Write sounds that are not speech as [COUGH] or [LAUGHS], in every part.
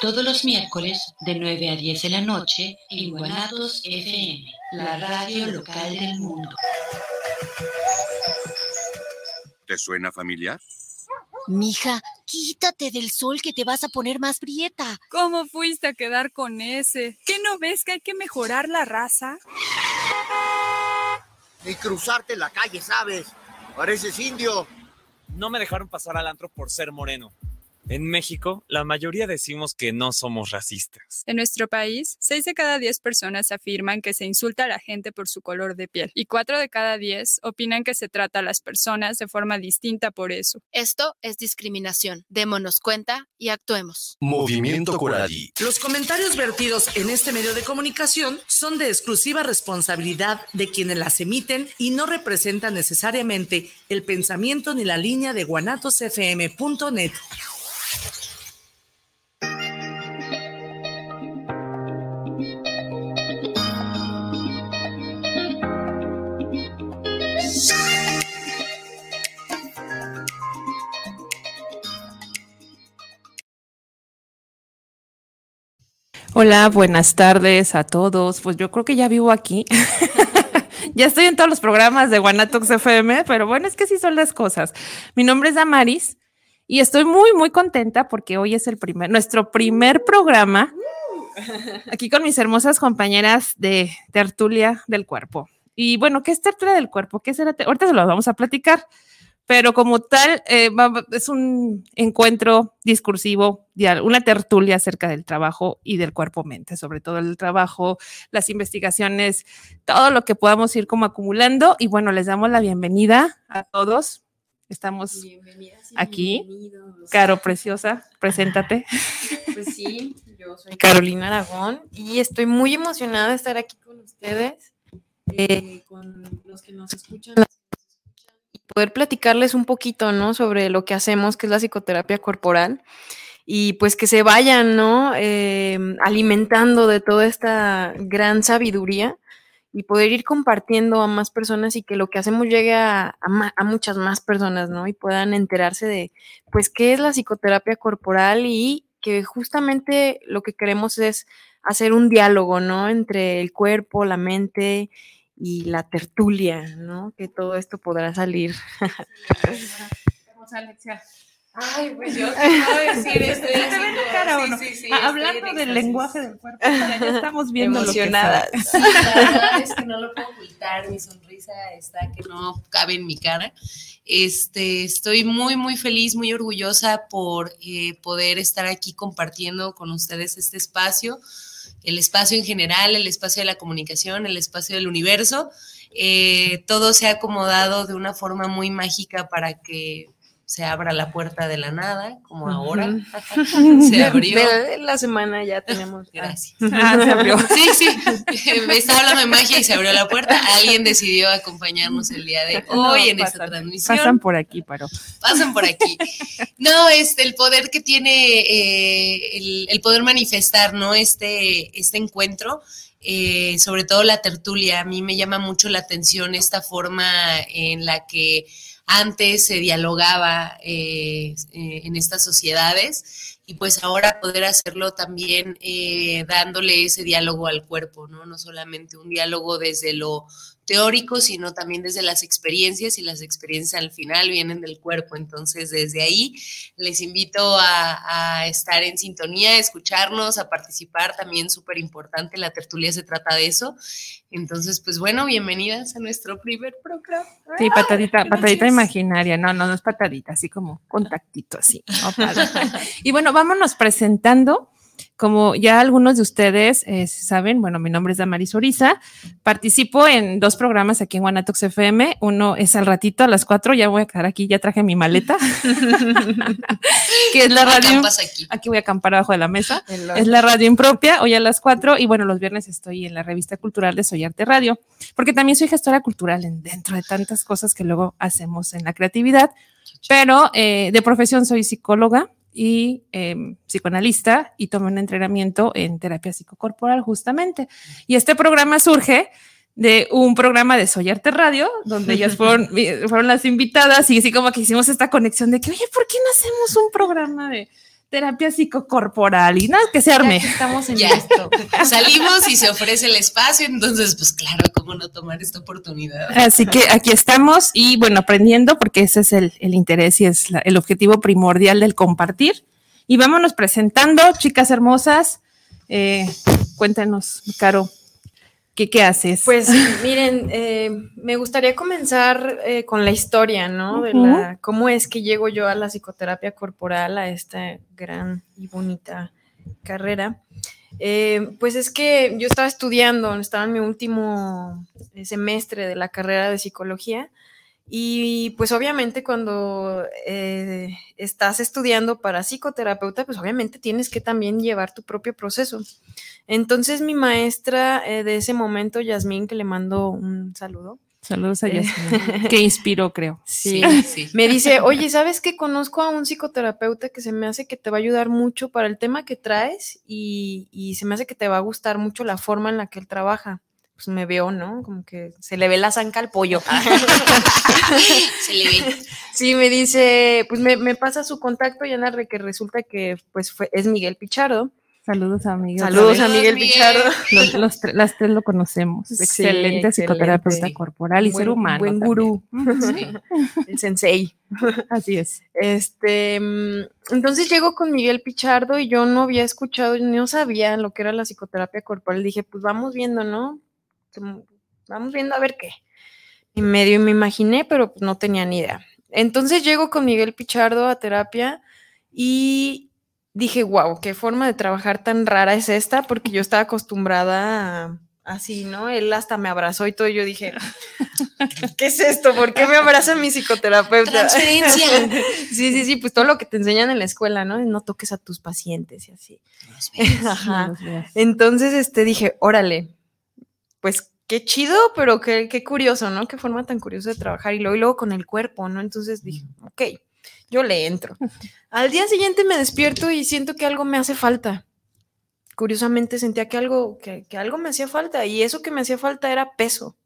todos los miércoles de 9 a 10 de la noche en Guanatos FM, la radio local del mundo. ¿Te suena familiar? Mija, quítate del sol que te vas a poner más prieta. ¿Cómo fuiste a quedar con ese? ¿Qué no ves que hay que mejorar la raza? Ni cruzarte la calle, ¿sabes? Pareces indio. No me dejaron pasar al antro por ser moreno. En México, la mayoría decimos que no somos racistas. En nuestro país, 6 de cada 10 personas afirman que se insulta a la gente por su color de piel y 4 de cada 10 opinan que se trata a las personas de forma distinta por eso. Esto es discriminación. Démonos cuenta y actuemos. Movimiento Coralí. Los comentarios vertidos en este medio de comunicación son de exclusiva responsabilidad de quienes las emiten y no representan necesariamente el pensamiento ni la línea de guanatosfm.net. Hola, buenas tardes a todos. Pues yo creo que ya vivo aquí. [LAUGHS] ya estoy en todos los programas de Guanatox FM, pero bueno, es que sí son las cosas. Mi nombre es Damaris y estoy muy, muy contenta porque hoy es el primer, nuestro primer programa aquí con mis hermosas compañeras de tertulia del cuerpo. Y bueno, ¿qué es tertulia del cuerpo? ¿Qué será? Ahorita se lo vamos a platicar pero como tal eh, es un encuentro discursivo, una tertulia acerca del trabajo y del cuerpo-mente, sobre todo el trabajo, las investigaciones, todo lo que podamos ir como acumulando. Y bueno, les damos la bienvenida a todos. Estamos aquí. Caro, preciosa, preséntate. [LAUGHS] Pues sí, yo soy Carolina Aragón y estoy muy emocionada de estar aquí con ustedes, eh, con los que nos escuchan poder platicarles un poquito, ¿no? Sobre lo que hacemos, que es la psicoterapia corporal, y pues que se vayan, ¿no? Em, alimentando de toda esta gran sabiduría y poder ir compartiendo a más personas y que lo que hacemos llegue a, a, muchas más personas, ¿no? Y puedan enterarse de, pues, qué es la psicoterapia corporal y que justamente lo que queremos es hacer un diálogo, ¿no? Entre el cuerpo, la mente y la tertulia, ¿no? Que todo esto podrá salir. Vamos, Alexia. Ay, pues yo quiero decir, [LAUGHS] estoy haciendo, cara, sí, sí, sí, Hablando del lenguaje del cuerpo, ya, estamos viendo Emocionadas. Lo que [LAUGHS] [LAUGHS] la verdad es que no lo puedo ocultar, mi sonrisa está que no cabe en mi cara. Este, estoy muy, muy feliz, muy orgullosa por eh, poder estar aquí compartiendo con ustedes este espacio el espacio en general, el espacio de la comunicación, el espacio del universo. Eh, todo se ha acomodado de una forma muy mágica para que se abra la puerta de la nada, como ahora. [LAUGHS] se abrió. la semana ya tenemos. Gracias. [LAUGHS] Ah, se abrió. Sí, sí. Me estaba hablando de magia y se abrió la puerta. Alguien decidió acompañarnos el día de hoy en esta transmisión. Pasan por aquí, pero. Pasan por aquí. No, este, el poder que tiene, eh, el, poder manifestar, ¿no? Este, este encuentro. Eh, sobre todo la tertulia, a mí me llama mucho la atención esta forma en la que antes se dialogaba eh, eh, en estas sociedades y pues ahora poder hacerlo también eh, dándole ese diálogo al cuerpo, ¿no? No solamente un diálogo desde lo teórico, sino también desde las experiencias y las experiencias al final vienen del cuerpo. Entonces, desde ahí les invito a, estar en sintonía, a escucharnos, a participar, también súper importante, la tertulia se trata de eso. Entonces, pues bueno, bienvenidas a nuestro primer programa. Sí, patadita, patadita imaginaria, no, no, no es patadita, así como contactito, así. y bueno, vámonos presentando como ya algunos de ustedes eh, saben, bueno, mi nombre es Damaris Oriza. Participo en dos programas aquí en Guanatox FM. Uno es al ratito a las cuatro. Ya voy a quedar aquí, ya traje mi maleta, [LAUGHS] que es la radio. Aquí. aquí. voy a acampar abajo de la mesa. Es la radio impropia, hoy a las cuatro. Y bueno, los viernes estoy en la revista cultural de Soy Arte Radio, porque también soy gestora cultural en, dentro de tantas cosas que luego hacemos en la creatividad. Pero eh, de profesión soy psicóloga y eh, psicoanalista y tomé un entrenamiento en terapia psicocorporal justamente. Y este programa surge de un programa de Soy Arte Radio, donde ellas fueron, [LAUGHS] fueron las invitadas y así como que hicimos esta conexión de que, oye, ¿por qué no hacemos un programa de terapia psicocorporal y nada que se arme. estamos en [LAUGHS] Ya. esto. Salimos y se ofrece el espacio, entonces, pues claro, ¿cómo no tomar esta oportunidad? Así que aquí estamos y bueno, aprendiendo porque ese es el, el interés y es la- el objetivo primordial del compartir. Y vámonos presentando, chicas hermosas. Eh, cuéntanos, Caro, ¿qué, qué haces? Pues miren, eh, me gustaría comenzar eh, con la historia, ¿no? De la, cómo es que llego yo a la psicoterapia corporal, a esta gran y bonita carrera. Eh, pues es que yo estaba estudiando, estaba en mi último eh, semestre de la carrera de psicología y pues obviamente cuando eh, estás estudiando para psicoterapeuta, pues obviamente tienes que también llevar tu propio proceso. Entonces mi maestra eh, de ese momento, Yasmín, que le mando un saludo. Saludos a Eh, Yasmin, [LAUGHS] que inspiró, creo. Sí, sí. me dice, oye, ¿sabes que conozco a un psicoterapeuta que se me hace que te va a ayudar mucho para el tema que traes y, y se me hace que te va a gustar mucho la forma en la que él trabaja? Pues me veo, ¿no? Como que se le ve la zanca al pollo. [LAUGHS] Se le ve. Sí, me dice, pues me, me pasa su contacto y Ana, que resulta que pues fue, es Miguel Pichardo. Saludos a Miguel. Saludos a. Miguel Pichardo. Los, los tre- las tres lo conocemos. Sí, excelente, excelente, psicoterapeuta corporal y Buen- ser humano. Buen también. gurú. [LAUGHS] Sí. El sensei. Así es. Este, mm, entonces llego con Miguel Pichardo y yo no había escuchado, no sabía lo que era la psicoterapia corporal. Dije, pues vamos viendo, ¿no? Vamos viendo a ver qué. Y medio me imaginé, pero pues no tenía ni idea. Entonces llego con Miguel Pichardo a terapia y dije, wow, qué forma de trabajar tan rara es esta, porque yo estaba acostumbrada a- así, ¿no? Él hasta me abrazó y todo, y yo dije, ¿qué es esto? ¿Por qué me abraza mi psicoterapeuta? Transferencia. [LAUGHS] sí, sí, sí, pues todo lo que te enseñan en la escuela, ¿no? No toques a tus pacientes y así. [LAUGHS] Ajá. Los veas. Entonces, este, dije, órale, pues qué chido, pero qué, qué curioso, ¿no? Qué forma tan curiosa de trabajar. Y luego, y luego con el cuerpo, ¿no? Entonces dije, ok, yo le entro. [LAUGHS] Al día siguiente me despierto y siento que algo me hace falta. Curiosamente sentía que algo, que, que algo me hacía falta y eso que me hacía falta era peso.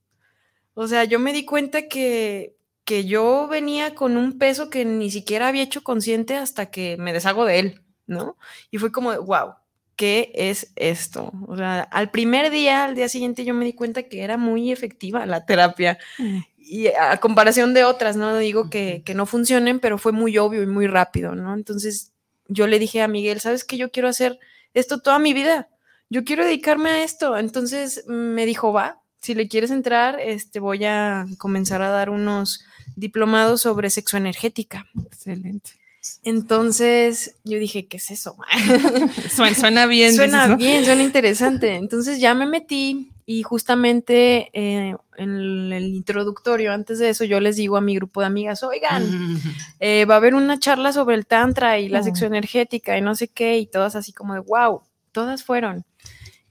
O sea, yo me di cuenta que, que yo venía con un peso que ni siquiera había hecho consciente hasta que me deshago de él, ¿no? Y fue como, wow, ¿qué es esto? O sea, al primer día, al día siguiente, yo me di cuenta que era muy efectiva la terapia. Mm. Y a comparación de otras, no digo que, que no funcionen, pero fue muy obvio y muy rápido, ¿no? Entonces yo le dije a Miguel, ¿sabes qué? Yo quiero hacer esto toda mi vida. Yo quiero dedicarme a esto. Entonces me dijo, va, si le quieres entrar, este, voy a comenzar a dar unos diplomados sobre sexoenergética. Excelente. Entonces yo dije, ¿qué es eso? [LAUGHS] Suena, suena bien. Suena dices, ¿no? bien, suena interesante. Entonces ya me metí y justamente eh, en el introductorio, antes de eso, yo les digo a mi grupo de amigas, oigan, [LAUGHS] eh, va a haber una charla sobre el tantra y la Oh. sexoenergética y no sé qué, y todas así como de, wow, todas fueron.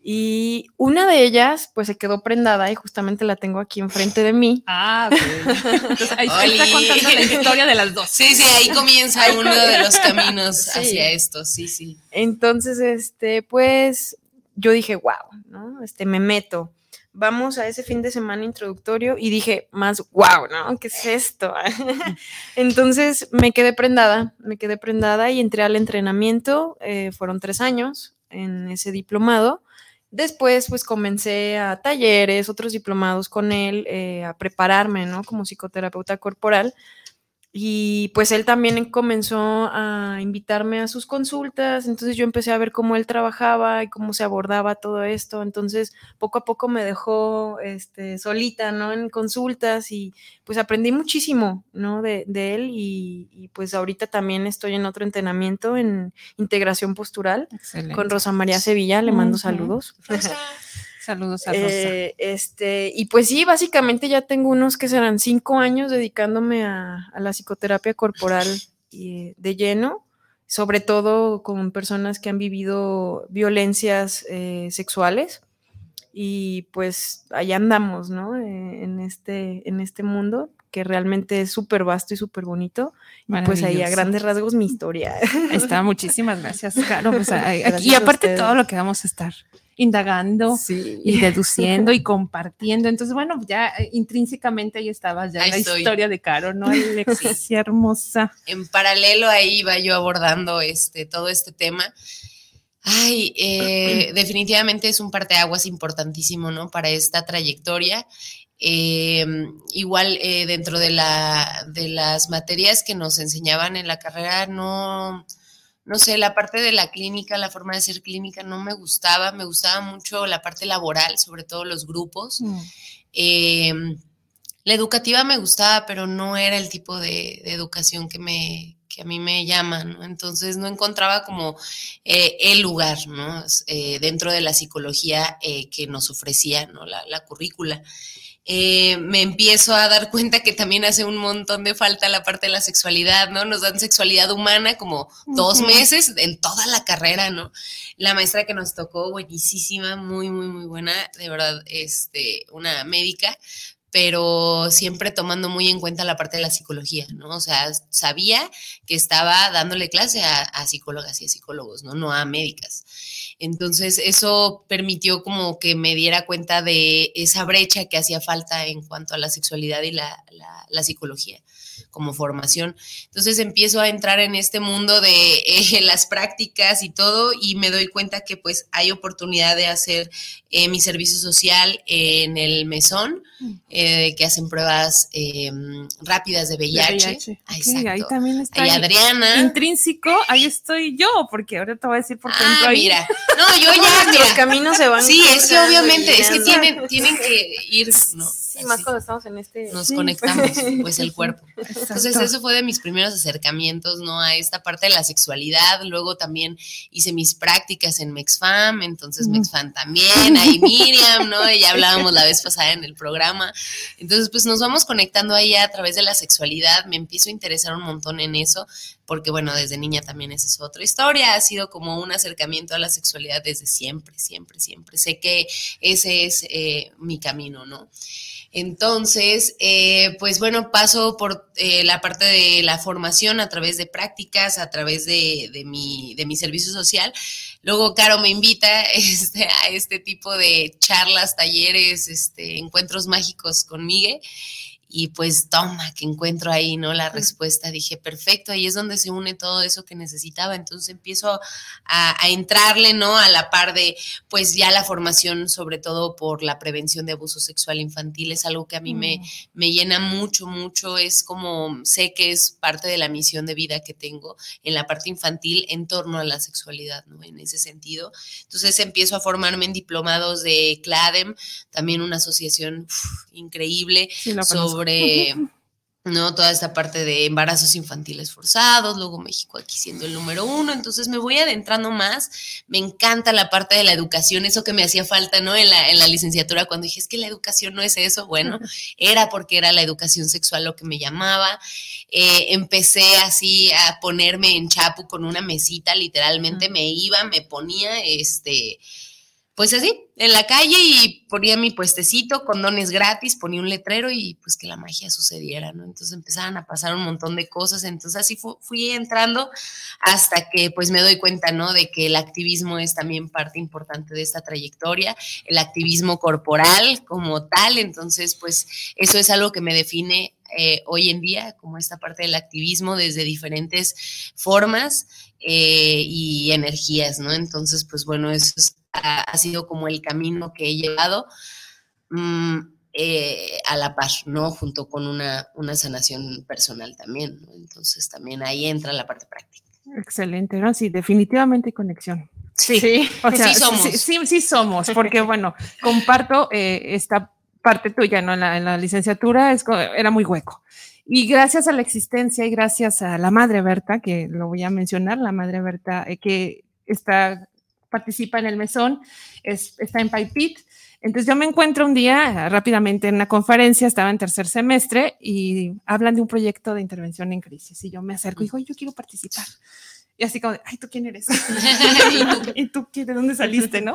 Y una de ellas, pues se quedó prendada y justamente la tengo aquí enfrente de mí. Ah, ok. Entonces, ahí ahí está contando la historia de las dos. Sí, sí, ahí comienza Ahí uno de los caminos Sí. hacia esto, sí, sí. Entonces, este, pues yo dije, wow, ¿no? Este, me meto. Vamos a ese fin de semana introductorio y dije, más, wow, ¿no? ¿Qué es esto? [LAUGHS] Entonces me quedé prendada, me quedé prendada y entré al entrenamiento. eh, fueron tres años en ese diplomado. Después, pues comencé a talleres, otros diplomados con él, eh, a prepararme, ¿no? Como psicoterapeuta corporal. Y pues él también comenzó a invitarme a sus consultas, entonces yo empecé a ver cómo él trabajaba y cómo se abordaba todo esto, entonces poco a poco me dejó este, solita, ¿no? En consultas y pues aprendí muchísimo, ¿no? De, de él y, pues ahorita también estoy en otro entrenamiento en integración postural con Rosa María Sevilla, le mando saludos. [LAUGHS] Saludos a Rosa. Eh, este, y pues sí, básicamente ya tengo unos que serán cinco años dedicándome a, la psicoterapia corporal y, de lleno, sobre todo con personas que han vivido violencias eh, sexuales. Y pues allá andamos, ¿no? Eh, en, este, en este mundo que realmente es súper vasto y súper bonito. Y pues ahí a grandes rasgos mi historia. Está, muchísimas gracias, Caro. Pues, [LAUGHS] y aparte todo lo que vamos a estar indagando y deduciendo y [LAUGHS] compartiendo. Entonces, bueno, ya eh, intrínsecamente ahí estaba ya la historia de Caro, ¿no? [LAUGHS] Alexis, hermosa. En paralelo ahí iba yo abordando este, todo este tema. Ay, eh, [CLEARS THROAT] definitivamente es un parteaguas importantísimo, ¿no? Para esta trayectoria. Eh, igual dentro de, la, de las materias que nos enseñaban en la carrera, no, no sé, la parte de la clínica, la forma de ser clínica no me gustaba, me gustaba mucho la parte laboral, sobre todo los grupos. Mm. Em, la educativa me gustaba, pero no era el tipo de, educación que me que a mí me llama, ¿no? Entonces no encontraba como eh, el lugar, ¿no? Eh, dentro de la psicología eh, que nos ofrecía, ¿no? La, la currícula. Eh, me empiezo a dar cuenta que también hace un montón de falta la parte de la sexualidad, ¿no? Nos dan sexualidad humana como dos meses en toda la carrera, ¿no? La maestra que nos tocó, buenísima, muy, muy, muy buena, de verdad, este, una médica, pero siempre tomando muy en cuenta la parte de la psicología, ¿no? O sea, sabía que estaba dándole clase a, psicólogas y a psicólogos, ¿no? No a médicas. Entonces, eso permitió como que me diera cuenta de esa brecha que hacía falta en cuanto a la sexualidad y la, psicología como formación. Entonces empiezo a entrar en este mundo de eh, [LAUGHS] las prácticas y todo y me doy cuenta que pues hay oportunidad de hacer eh, mi servicio social en el mesón, mm. eh, que hacen pruebas em, rápidas de VIH. Ah, ahí también está. Ahí Adriana. Intrínseco, ahí estoy yo, porque ahora te voy a decir por qué ah, mira. No, yo [LAUGHS] ya, Los caminos se van. Sí, es que obviamente, es que tienen, tienen que ir, ¿no? Sí, más cuando estamos en este. Nos conectamos, [LAUGHS] pues el cuerpo. Entonces, eso fue de mis primeros acercamientos, ¿no? A esta parte de la sexualidad. Luego también hice mis prácticas en MexFam, entonces MexFam también ahí [LAUGHS] Miriam, ¿no? Ya hablábamos la vez pasada en el programa. Entonces, pues nos vamos conectando ahí a través de la sexualidad. Me empiezo a interesar un montón en eso, porque bueno, desde niña también esa es otra historia. Ha sido como un acercamiento a la sexualidad desde siempre, siempre, siempre. Sé que ese es eh, mi camino, ¿no? Entonces, eh, pues bueno, paso por eh, la parte de la formación a través de prácticas, a través de, mi, de mi servicio social. Luego, Caro me invita [LAUGHS] este, a este tipo de charlas, talleres, este, encuentros mágicos con Miguel y pues toma, que encuentro ahí, ¿no? La respuesta, dije, perfecto, ahí es donde se une todo eso que necesitaba, entonces empiezo a, entrarle, ¿no? A la par de, pues ya la formación, sobre todo por la prevención de abuso sexual infantil, es algo que a mí me, mm. me llena mucho, mucho, es como, sé que es parte de la misión de vida que tengo en la parte infantil en torno a la sexualidad, ¿no? En ese sentido. Entonces empiezo a formarme en diplomados de CLADEM, también una asociación increíble sobre sobre ¿no? Toda esta parte de embarazos infantiles forzados, luego México aquí siendo el número uno, entonces me voy adentrando más, me encanta la parte de la educación, eso que me hacía falta, ¿no? En la, en la licenciatura, cuando dije, es que la educación no es eso, bueno, era porque era la educación sexual lo que me llamaba, eh, empecé así a ponerme en chapu con una mesita, literalmente me iba, me ponía, este, pues así, en la calle y ponía mi puestecito, condones gratis, ponía un letrero y pues que la magia sucediera, ¿no? Entonces empezaban a pasar un montón de cosas, entonces así fui entrando hasta que pues me doy cuenta, ¿no? De que el activismo es también parte importante de esta trayectoria, el activismo corporal como tal, entonces pues eso es algo que me define eh, hoy en día, como esta parte del activismo desde diferentes formas eh, y energías, ¿no? Entonces, pues bueno, eso es ha, sido como el camino que he llevado. Mm, eh, a la par, ¿no? Junto con una, una sanación personal también, ¿no? Entonces también ahí entra la parte práctica. Excelente, ¿no? Sí, definitivamente conexión. Sí, o sea, Sí somos. Sí, sí, sí somos, porque [LAUGHS] bueno, comparto eh, esta parte tuya, ¿no? En la, en la licenciatura es, era muy hueco. Y gracias a la existencia y gracias a la madre Berta, que lo voy a mencionar, la madre Berta, eh, que está, participa en el mesón, es, está en Paipit. Entonces yo me encuentro un día eh, rápidamente en una conferencia, estaba en tercer semestre y hablan de un proyecto de intervención en crisis. Y yo me acerco y digo, "Ay, yo quiero participar. Y así como, de, ay, ¿tú quién eres? [LAUGHS] [LAUGHS] ¿Y tú quién, de dónde saliste, no?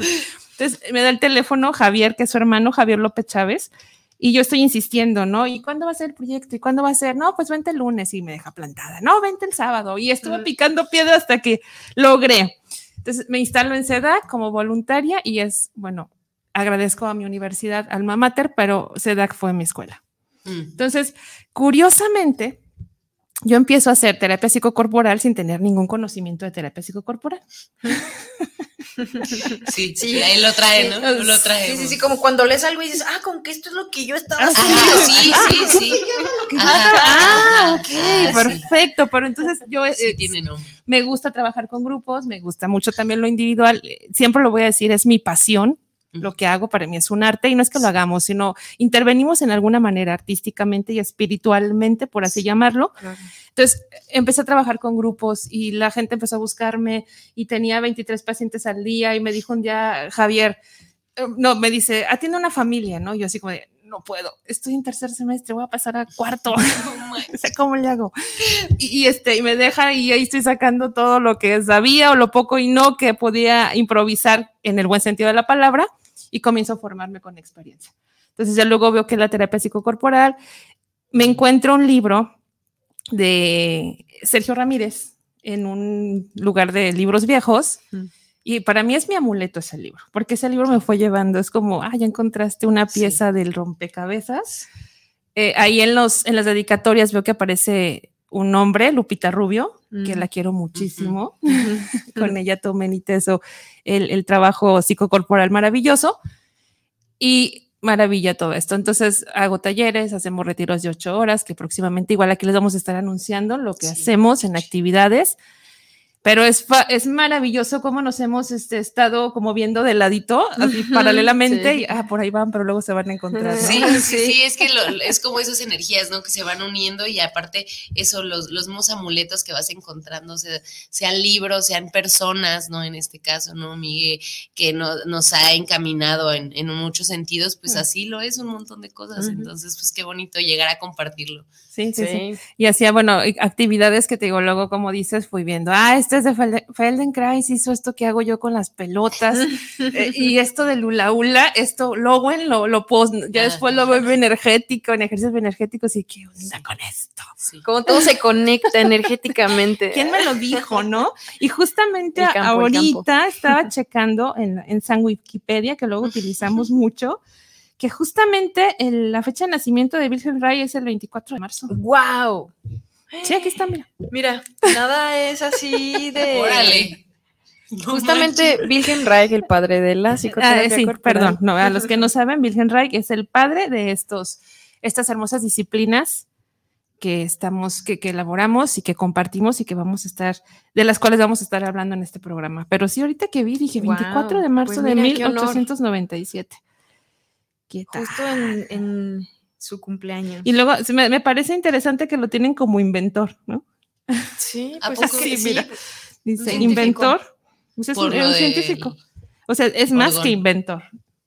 Entonces me da el teléfono Javier, que es su hermano, Javier López Chávez, y yo estoy insistiendo, ¿no? ¿Y cuándo va a ser el proyecto? ¿Y cuándo va a ser? No, pues vente el lunes y me deja plantada. No, vente el sábado. Y estuve picando piedra hasta que logré. Entonces me instalo en SEDAC como voluntaria y es, bueno, agradezco a mi universidad, Alma Mater, pero SEDAC fue mi escuela. Mm. Entonces, curiosamente, yo empiezo a hacer terapia psicocorporal sin tener ningún conocimiento de terapia psicocorporal. [LAUGHS] Sí, sí, ahí lo trae, ¿no? Lo trae. Sí, sí, sí, como cuando lees algo y dices, ah, con que esto es lo que yo estaba Ah, haciendo. sí, sí, sí. Ah, ajá, ok, ah, sí. perfecto. Pero entonces yo eh, Sí, tiene nombre. me gusta trabajar con grupos, me gusta mucho también lo individual. eh, Siempre lo voy a decir, es mi pasión. Lo que hago para mí es un arte y no es que lo hagamos, sino intervenimos en alguna manera artísticamente y espiritualmente, por así llamarlo. Entonces empecé a trabajar con grupos y la gente empezó a buscarme y tenía 23 pacientes al día y me dijo un día, Javier, eh, no, me dice, atiende una familia, ¿no? Yo así como de, no puedo, estoy en tercer semestre, voy a pasar a cuarto. [LAUGHS] [LAUGHS] sea, ¿cómo le hago? Y, y, este, y me deja y ahí estoy sacando todo lo que sabía o lo poco y no que podía improvisar en el buen sentido de la palabra y comienzo a formarme con experiencia. Entonces ya luego veo que la terapia psicocorporal, me encuentro un libro de Sergio Ramírez en un lugar de libros viejos. Y para mí es mi amuleto ese libro, porque ese libro me fue llevando, es como, ah, ya encontraste una pieza del rompecabezas. Eh, ahí en, los, en las dedicatorias veo que aparece un nombre, Lupita Rubio, que Mm. la quiero muchísimo. [LAUGHS] Con ella tomé en ITESO el, el trabajo psicocorporal maravilloso. Y maravilla todo esto. Entonces hago talleres, hacemos retiros de ocho horas, que próximamente igual aquí les vamos a estar anunciando lo que hacemos en actividades. Pero es, fa- es maravilloso cómo nos hemos este, estado como viendo de ladito, así paralelamente, sí. y ah, por ahí van, pero luego se van a encontrar. ¿no? Sí, sí, sí, es que lo- es como esas energías, ¿no? Que se van uniendo y aparte eso, los, los mismos amuletos que vas encontrando, se- sean libros, sean personas, ¿no? En este caso, ¿no? Miguel, que no- nos ha encaminado en, en muchos sentidos, pues Mm. así lo es un montón de cosas. Entonces, pues qué bonito llegar a compartirlo. Sí, sí, sí, Y hacía, bueno, actividades que te digo, luego, como dices, fui viendo, ah, este es de Fel- Feldenkrais, hizo esto que hago yo con las pelotas, eh, [LAUGHS] y esto de Lula Ula, esto, luego en lo, lo post, ya después lo veo energético, en ejercicios energéticos, y qué onda con esto. Como todo se conecta energéticamente. ¿Quién me lo dijo, no? Y justamente campo, ahorita estaba [LAUGHS] checando en, en San Wikipedia, que luego utilizamos mucho, que justamente el- la fecha de nacimiento de Wilhelm Reich es el 24 de marzo. ¡Wow! Sí, aquí está, mira. Mira, nada es así de. [LAUGHS] Órale. [LAUGHS] Justamente Wilhelm Reich, el padre de la Ah, psicoterapia sí, corporal. perdón, no, a los que no saben, Wilhelm Reich es el padre de estos, estas hermosas disciplinas que estamos, que, que elaboramos y que compartimos y que vamos a estar, de las cuales vamos a estar hablando en este programa. Pero sí, ahorita que vi, dije Guau, 24 de marzo pues de mira, honor. 1897. ¿Qué? Justo en, en su cumpleaños. Y luego me, me parece interesante que lo tienen como inventor, ¿no? Sí, ¿A pues poco? sí, Sí, mira. sí. Dice científico. inventor. Pues es Por un, científico. O sea, es más que inventor.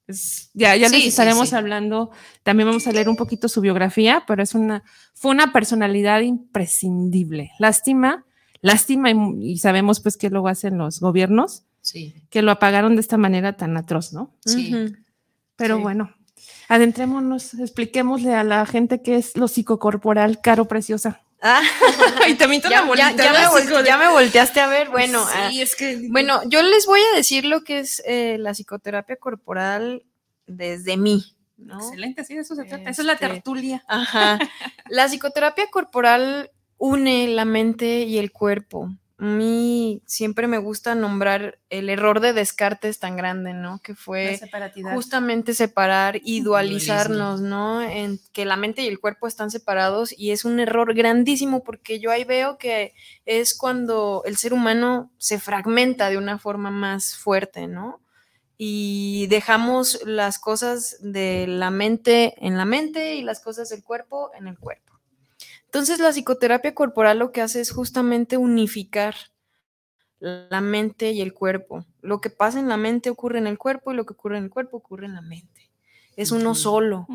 Es- ya ya Sí, les estaremos sí. hablando. También vamos a leer un poquito su biografía, pero es una, fue una personalidad imprescindible. Lástima, lástima, y, y sabemos pues que luego hacen los gobiernos, Sí, que lo apagaron de esta manera tan atroz, ¿no? sí. Pero Sí. bueno, adentrémonos, expliquémosle a la gente qué es lo psicocorporal, caro preciosa. Ah, [LAUGHS] y también ya, ya- ya me ya me volteaste a ver. Bueno, ah, sí, es que bueno, yo les voy a decir lo que es eh, la psicoterapia corporal desde mí. ¿no? excelente, sí, de eso se trata. Eso es la Este, tertulia. Ajá. [LAUGHS] La psicoterapia corporal une la mente y el cuerpo. A mí siempre me gusta nombrar el error de Descartes tan grande, ¿no? Que fue justamente separar y dualizarnos, ¿no? En que la mente y el cuerpo están separados y es un error grandísimo porque yo ahí veo que es cuando el ser humano se fragmenta de una forma más fuerte, ¿no? Y dejamos las cosas de la mente en la mente y las cosas del cuerpo en el cuerpo. Entonces la psicoterapia corporal lo que hace es justamente unificar la mente y el cuerpo. Lo que pasa en la mente ocurre en el cuerpo y lo que ocurre en el cuerpo ocurre en la mente. Es uno solo.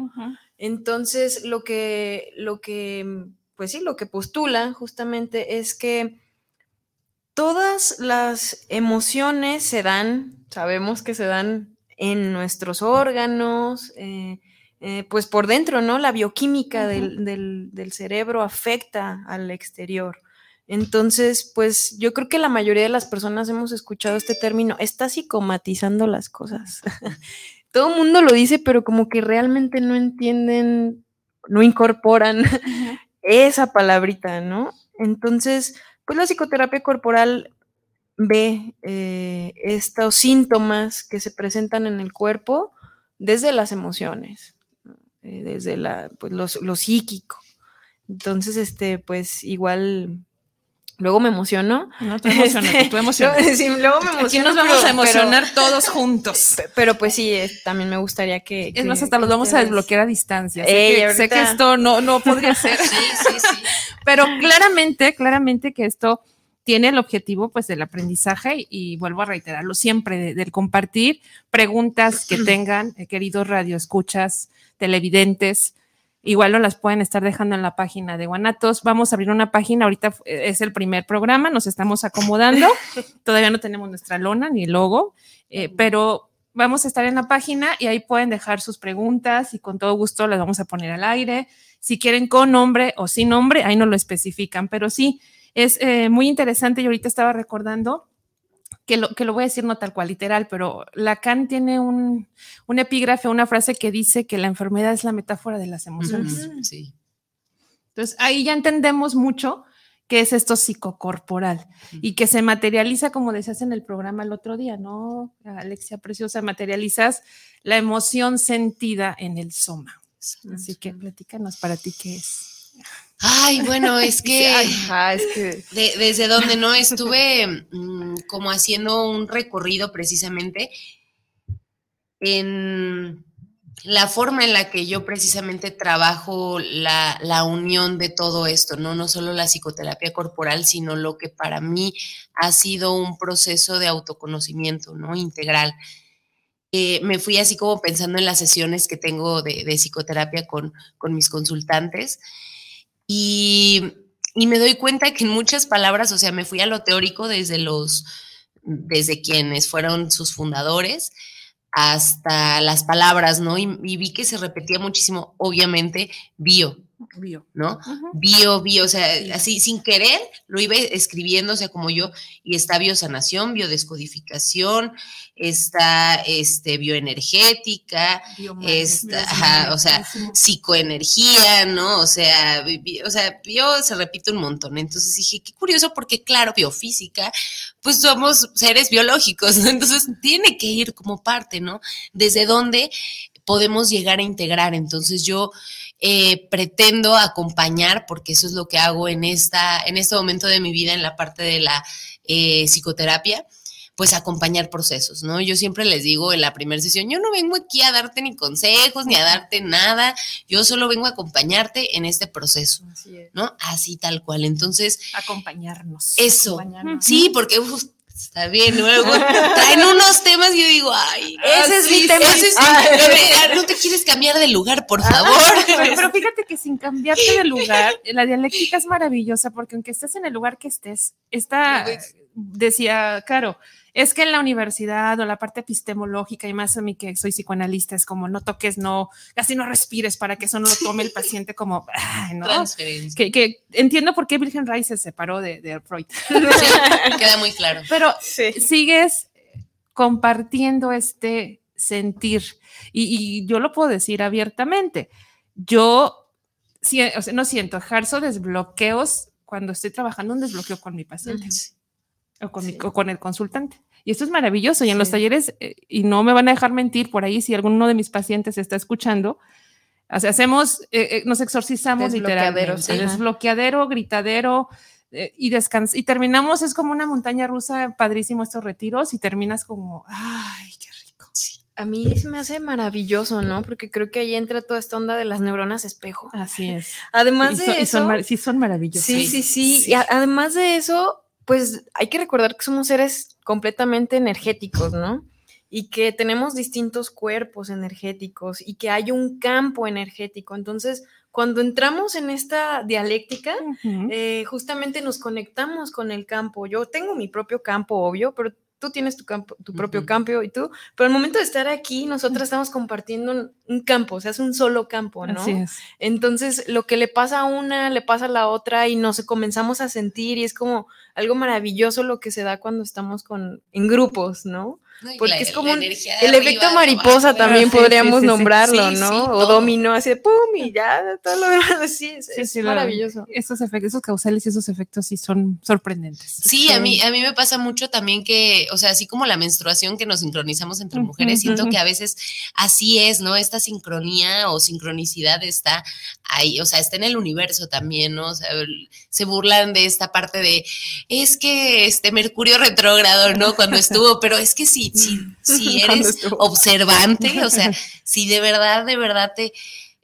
Entonces lo que, lo que, pues sí, lo que postula justamente es que todas las emociones se dan, sabemos que se dan en nuestros órganos, eh, eh, pues por dentro, ¿no? La bioquímica del, cerebro afecta al exterior. Entonces, pues yo creo que la mayoría de las personas hemos escuchado este término, está psicomatizando las cosas. [LAUGHS] Todo el mundo lo dice, pero como que realmente no entienden, no incorporan [LAUGHS] esa palabrita, ¿no? Entonces, pues la psicoterapia corporal ve eh, estos síntomas que se presentan en el cuerpo desde las emociones. Eh, desde la, pues, lo, psíquico. Entonces, este, pues igual Luego me emociono. No, te emocionas, este, tú [LAUGHS] emocionas. luego me emociono. Aquí nos vamos a emocionar todos juntos. [LAUGHS] Pero pues sí, también me gustaría que. Es más, hasta los vamos a desbloquear a distancia. sé, que, esto no, no podría ser. sí, sí, sí. [LAUGHS] Pero claramente, claramente que esto tiene el objetivo pues del aprendizaje y, vuelvo a reiterarlo siempre, del compartir preguntas que tengan, eh, queridos radioescuchas, televidentes, igual no las pueden estar dejando en la página de Guanatos. Vamos a abrir una página, ahorita es el primer programa, nos estamos acomodando, [LAUGHS] todavía no tenemos nuestra lona ni el logo, eh, pero vamos a estar en la página y ahí pueden dejar sus preguntas y con todo gusto las vamos a poner al aire. Si quieren con nombre o sin nombre, ahí no lo especifican, pero sí, es eh, muy interesante. y ahorita estaba recordando que lo, que lo voy a decir no tal cual literal, pero Lacan tiene un, un epígrafe, una frase que dice que la enfermedad es la metáfora de las emociones. Sí. Entonces ahí ya entendemos mucho que es esto psicocorporal y que se materializa, como decías en el programa el otro día, ¿no? Alexia Preciosa, materializas la emoción sentida en el soma. Así que platícanos para ti qué es. Ay, bueno, es [LAUGHS] que, desde donde no estuve mm, como haciendo un recorrido precisamente en la forma en la que yo precisamente trabajo la, la, unión de todo esto, ¿no? No solo la psicoterapia corporal, sino lo que para mí ha sido un proceso de autoconocimiento, ¿no? Integral. Eh, me fui así como pensando en las sesiones que tengo de, de psicoterapia con, con mis consultantes y, me doy cuenta que en muchas palabras, o sea, me fui a lo teórico desde los, desde quienes fueron sus fundadores hasta las palabras, ¿no? Y, y vi que se repetía muchísimo, obviamente, bio, bio. ¿no? Bio, bio, o sea, así sin querer lo iba escribiendo, o sea, como yo, y está biosanación, biodescodificación, está este, bioenergética, está, o sea, psicoenergía, ¿no? O sea, o sea, yo se repite un montón. Entonces dije, qué curioso, porque claro, biofísica, pues somos seres biológicos, ¿no? Entonces tiene que ir como parte, ¿no? Desde dónde podemos llegar a integrar. Entonces yo eh, pretendo acompañar, porque eso es lo que hago en, esta, en este momento de mi vida, en la parte de la eh, psicoterapia, pues acompañar procesos, ¿no? Yo siempre les digo en la primera sesión, yo no vengo aquí a darte ni consejos, ni a darte nada, yo solo vengo a acompañarte en este proceso, ¿no? Así tal cual. Entonces... Acompañarnos. Eso. Sí, porque Está bien, luego traen [LAUGHS] unos temas y yo digo, ay, ese es mi tema. no te quieres cambiar de lugar, por favor. [LAUGHS] pero, fíjate que sin cambiarte de lugar, la dialéctica es maravillosa porque aunque estés en el lugar que estés, está, decía Caro, es que en la universidad o la parte epistemológica y más a mí que soy psicoanalista es como no toques, no, casi no respires para que eso no lo tome el paciente como, ¿no? Que, entiendo por qué Wilhelm Reich se separó de, Freud. [LAUGHS] queda muy claro. Pero sigues compartiendo este sentir y, yo lo puedo decir abiertamente. Yo no siento, ejerzo desbloqueos cuando estoy trabajando un desbloqueo con mi paciente. O con, mi- o con el consultante. Y esto es maravilloso. Y en los talleres, eh, y no me van a dejar mentir por ahí, si alguno de mis pacientes está escuchando, hacemos, eh, eh, nos exorcizamos Desbloqueadero, literalmente. sí. Desbloqueadero, gritadero, y descans y terminamos, es como una montaña rusa, padrísimo estos retiros, y terminas como, ay, qué rico. A mí se me hace maravilloso, ¿no? Porque creo que ahí entra toda esta onda de las neuronas espejo. Así es. Además Y de son- y eso, son sí, son maravillosos. Sí, sí, sí. Y a- además de eso, pues hay que recordar que somos seres completamente energéticos, ¿no? Y que tenemos distintos cuerpos energéticos y que hay un campo energético. Entonces, cuando entramos en esta dialéctica, eh, justamente nos conectamos con el campo. Yo tengo mi propio campo, obvio, pero tú tienes tu, campo, tu propio campo y tú, pero al momento de estar aquí, nosotras estamos compartiendo un, un campo, o sea, es un solo campo, ¿no? Así es. Entonces, lo que le pasa a una, le pasa a la otra y nos comenzamos a sentir y es como algo maravilloso lo que se da cuando estamos con, en grupos, ¿no? Porque la- es como un- el efecto mariposa abajo, también Sí, sí, podríamos sí, sí. nombrarlo, Sí, ¿no? sí, o todo. dominó así de pum y ya, [LAUGHS] todo lo demás, sí, es, Sí, es sí, maravilloso. Esos efectos, esos causales y esos efectos sí son sorprendentes. Sí, a mí, a mí me pasa mucho también que, o sea, así como la menstruación que nos sincronizamos entre mujeres, siento que a veces así es, ¿no? Esta sincronía o sincronicidad está ahí, o sea, está en el universo también, ¿no? O sea, se burlan de esta parte de, es que este Mercurio retrógrado, ¿no? Cuando estuvo, [LAUGHS] pero es que si, si, [LAUGHS] eres observante, o sea, [LAUGHS] si de verdad, de verdad te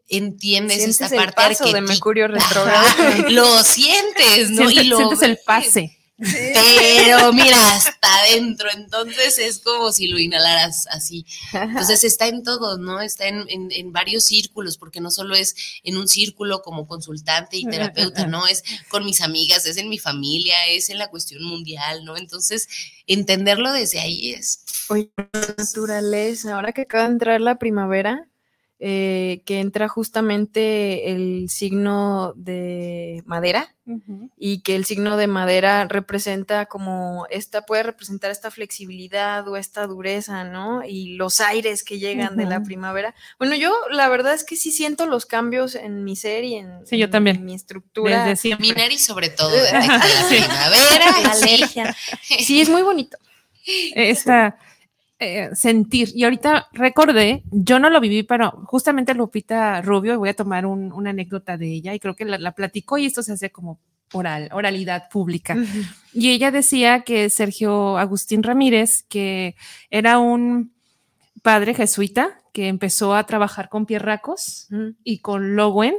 entiendes Sientes esta el parte paso de Mercurio retrógrado. [LAUGHS] lo sientes, ¿no? Siente- y lo sientes el pase. Pero mira, hasta adentro, entonces es como si lo inhalaras así. Entonces está en todo, ¿no? Está en, en- en varios círculos, porque no solo es en un círculo como consultante y terapeuta, ¿no? Es con mis amigas, es en mi familia, es en la cuestión mundial, ¿no? Entonces, entenderlo desde ahí es... Oye, naturaleza, ahora que acaba de entrar la primavera, eh, que entra justamente el signo de madera y que el signo de madera representa como esta, puede representar esta flexibilidad o esta dureza, ¿no? Y los aires que llegan de la primavera. Bueno, yo la verdad es que sí siento los cambios en mi ser y en, Sí, yo en también. mi estructura. Desde nariz sobre todo, [LAUGHS] la primavera, [LAUGHS] sí. Alergia. Sí, es muy bonito. esta eh, sentir. Y ahorita recordé, yo no lo viví, pero justamente Lupita Rubio, y voy a tomar un- una anécdota de ella, y creo que la, la platicó y esto se hace como oral, oralidad pública. Y ella decía que Sergio Agustín Ramírez, que era un padre jesuita que empezó a trabajar con Pierracos y con Lowen,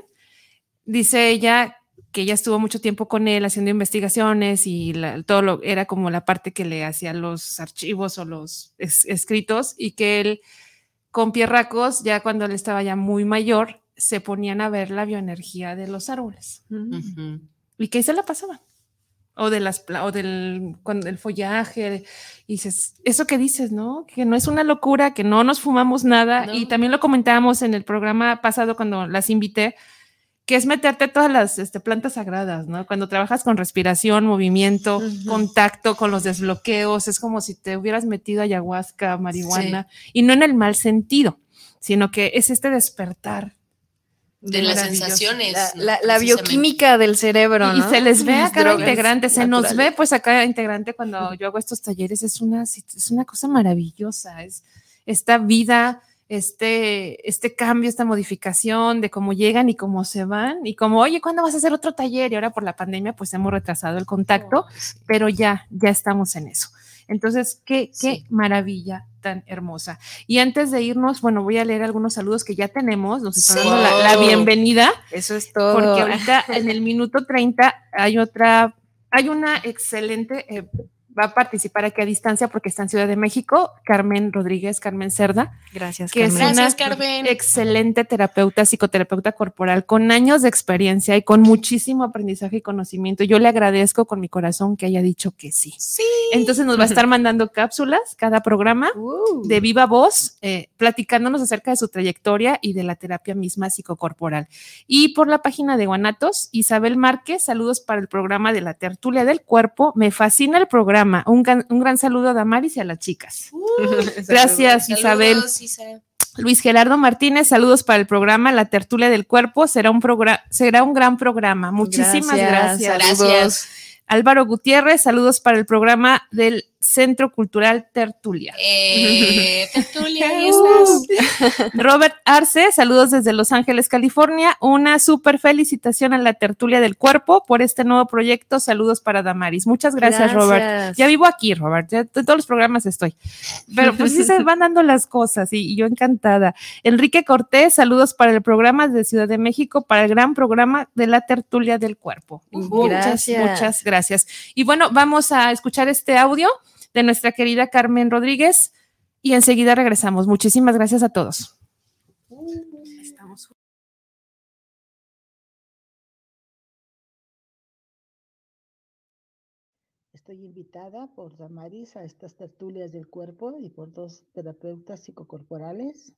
dice ella que ella estuvo mucho tiempo con él haciendo investigaciones y la- todo lo era como la parte que le hacía los archivos o los es- escritos y que él con Pierracos, ya cuando él estaba ya muy mayor, se ponían a ver la bioenergía de los árboles Ujú. y que ahí se la pasaban. O de las o del cuando el follaje y dices, eso que dices, ¿no? Que no es una locura, que no nos fumamos nada No. y también lo comentábamos en el programa pasado cuando las invité, que es meterte todas las este, plantas sagradas, ¿no? Cuando trabajas con respiración, movimiento, contacto con los desbloqueos, es como si te hubieras metido ayahuasca, marihuana, y no en el mal sentido, sino que es este despertar. De las sensaciones. La, ¿no? la- la Precisamente. bioquímica del cerebro, Y- ¿no? Y se les ve a cada integrante, se nos ve pues a cada integrante cuando yo hago estos talleres, es una, es una cosa maravillosa, es esta vida, este, este cambio, esta modificación de cómo llegan y cómo se van y como, oye, ¿cuándo vas a hacer otro taller? Y ahora por la pandemia pues hemos retrasado el contacto, pero ya, ya estamos en eso. Entonces, qué, qué Sí. maravilla tan hermosa. Y antes de irnos, bueno, voy a leer algunos saludos que ya tenemos, nos está Sí. dando la, bienvenida. Eso es todo. Porque ahorita [LAUGHS] en el minuto 30 hay otra, hay una excelente, eh, va a participar aquí a distancia porque está en Ciudad de México, Carmen Rodríguez, Carmen Cerda, Gracias, que es Carmen. Gracias, una Carmen. excelente terapeuta, psicoterapeuta corporal, con años de experiencia y con muchísimo aprendizaje y conocimiento. Yo le agradezco con mi corazón que haya dicho que sí. Sí. Entonces nos va a estar mandando cápsulas cada programa Uh. de viva voz, eh, platicándonos acerca de su trayectoria y de la terapia misma psicocorporal. Y por la página de Guanatos, Isabel Márquez, saludos para el programa de la tertulia del cuerpo. Me fascina el programa. Un, gran- un gran saludo a Damaris y a las chicas. [LAUGHS] Gracias, Isabel. Luis Gerardo Martínez, saludos para el programa La Tertulia del Cuerpo. Será un, progra- será un gran programa. Muchísimas gracias. Gracias, Gracias. Álvaro Gutiérrez, saludos para el programa del Centro Cultural Tertulia. Eh, [LAUGHS] tertulia, ahí estás. Robert Arce, saludos desde Los Ángeles, California. Una súper felicitación a la Tertulia del Cuerpo por este nuevo proyecto. Saludos para Damaris. Muchas gracias, Gracias. Robert. Ya vivo aquí, Robert. Ya en todos los programas estoy. Pero pues sí se [LAUGHS] van dando las cosas y, y yo encantada. Enrique Cortés, saludos para el programa de Ciudad de México, para el gran programa de la Tertulia del Cuerpo. Muchas, muchas gracias. Y bueno, vamos a escuchar este audio de nuestra querida Carmen Rodríguez y enseguida regresamos. Muchísimas gracias a todos. Estoy invitada por Damaris a estas tertulias del cuerpo y por dos terapeutas psicocorporales.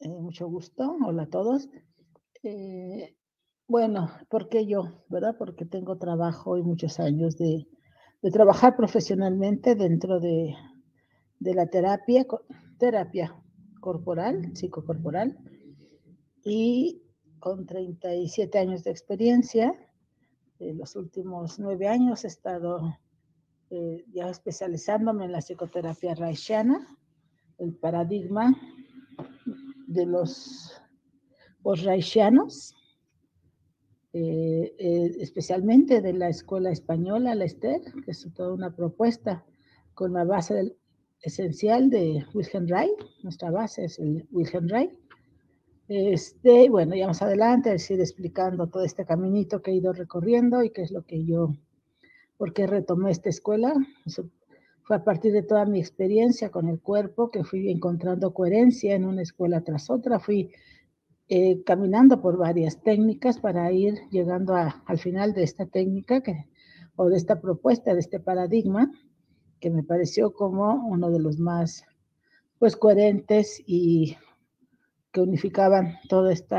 Eh, mucho gusto. Hola a todos. Eh, bueno, ¿por qué yo? ¿Verdad? Porque tengo trabajo y muchos años de, de trabajar profesionalmente dentro de, de la terapia, terapia corporal, psicocorporal, y con 37 años de experiencia, en los últimos nueve años he estado eh, ya especializándome en la psicoterapia reichiana, el paradigma de los reichianos, eh, eh, especialmente de la escuela española, la Ester, que es toda una propuesta con la base esencial de Wilhelm Reich, nuestra base es el Wilhelm Reich. Este, bueno, ya más adelante les iré explicando todo este caminito que he ido recorriendo y qué es lo que yo, por qué retomé esta escuela. Fue a partir de toda mi experiencia con el cuerpo que fui encontrando coherencia en una escuela tras otra. Fui eh, caminando por varias técnicas para ir llegando al final de esta técnica o de esta propuesta, de este paradigma, que me pareció como uno de los más pues coherentes y que unificaban todo este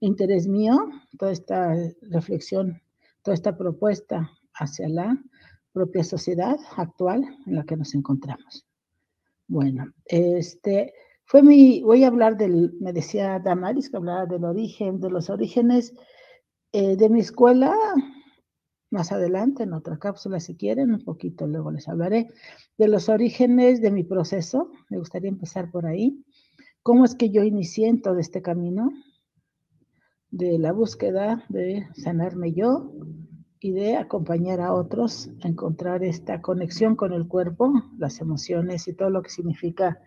interés mío, toda esta reflexión, toda esta propuesta hacia la propia sociedad actual en la que nos encontramos. Bueno, este fue mi, voy a hablar del, me decía Damaris que hablaba del origen, de los orígenes eh, de mi escuela, más adelante en otra cápsula si quieren, un poquito luego les hablaré de los orígenes de mi proceso, me gustaría empezar por ahí. ¿Cómo es que yo inicié en todo este camino de la búsqueda de sanarme yo y de acompañar a otros a encontrar esta conexión con el cuerpo, las emociones y todo lo que significa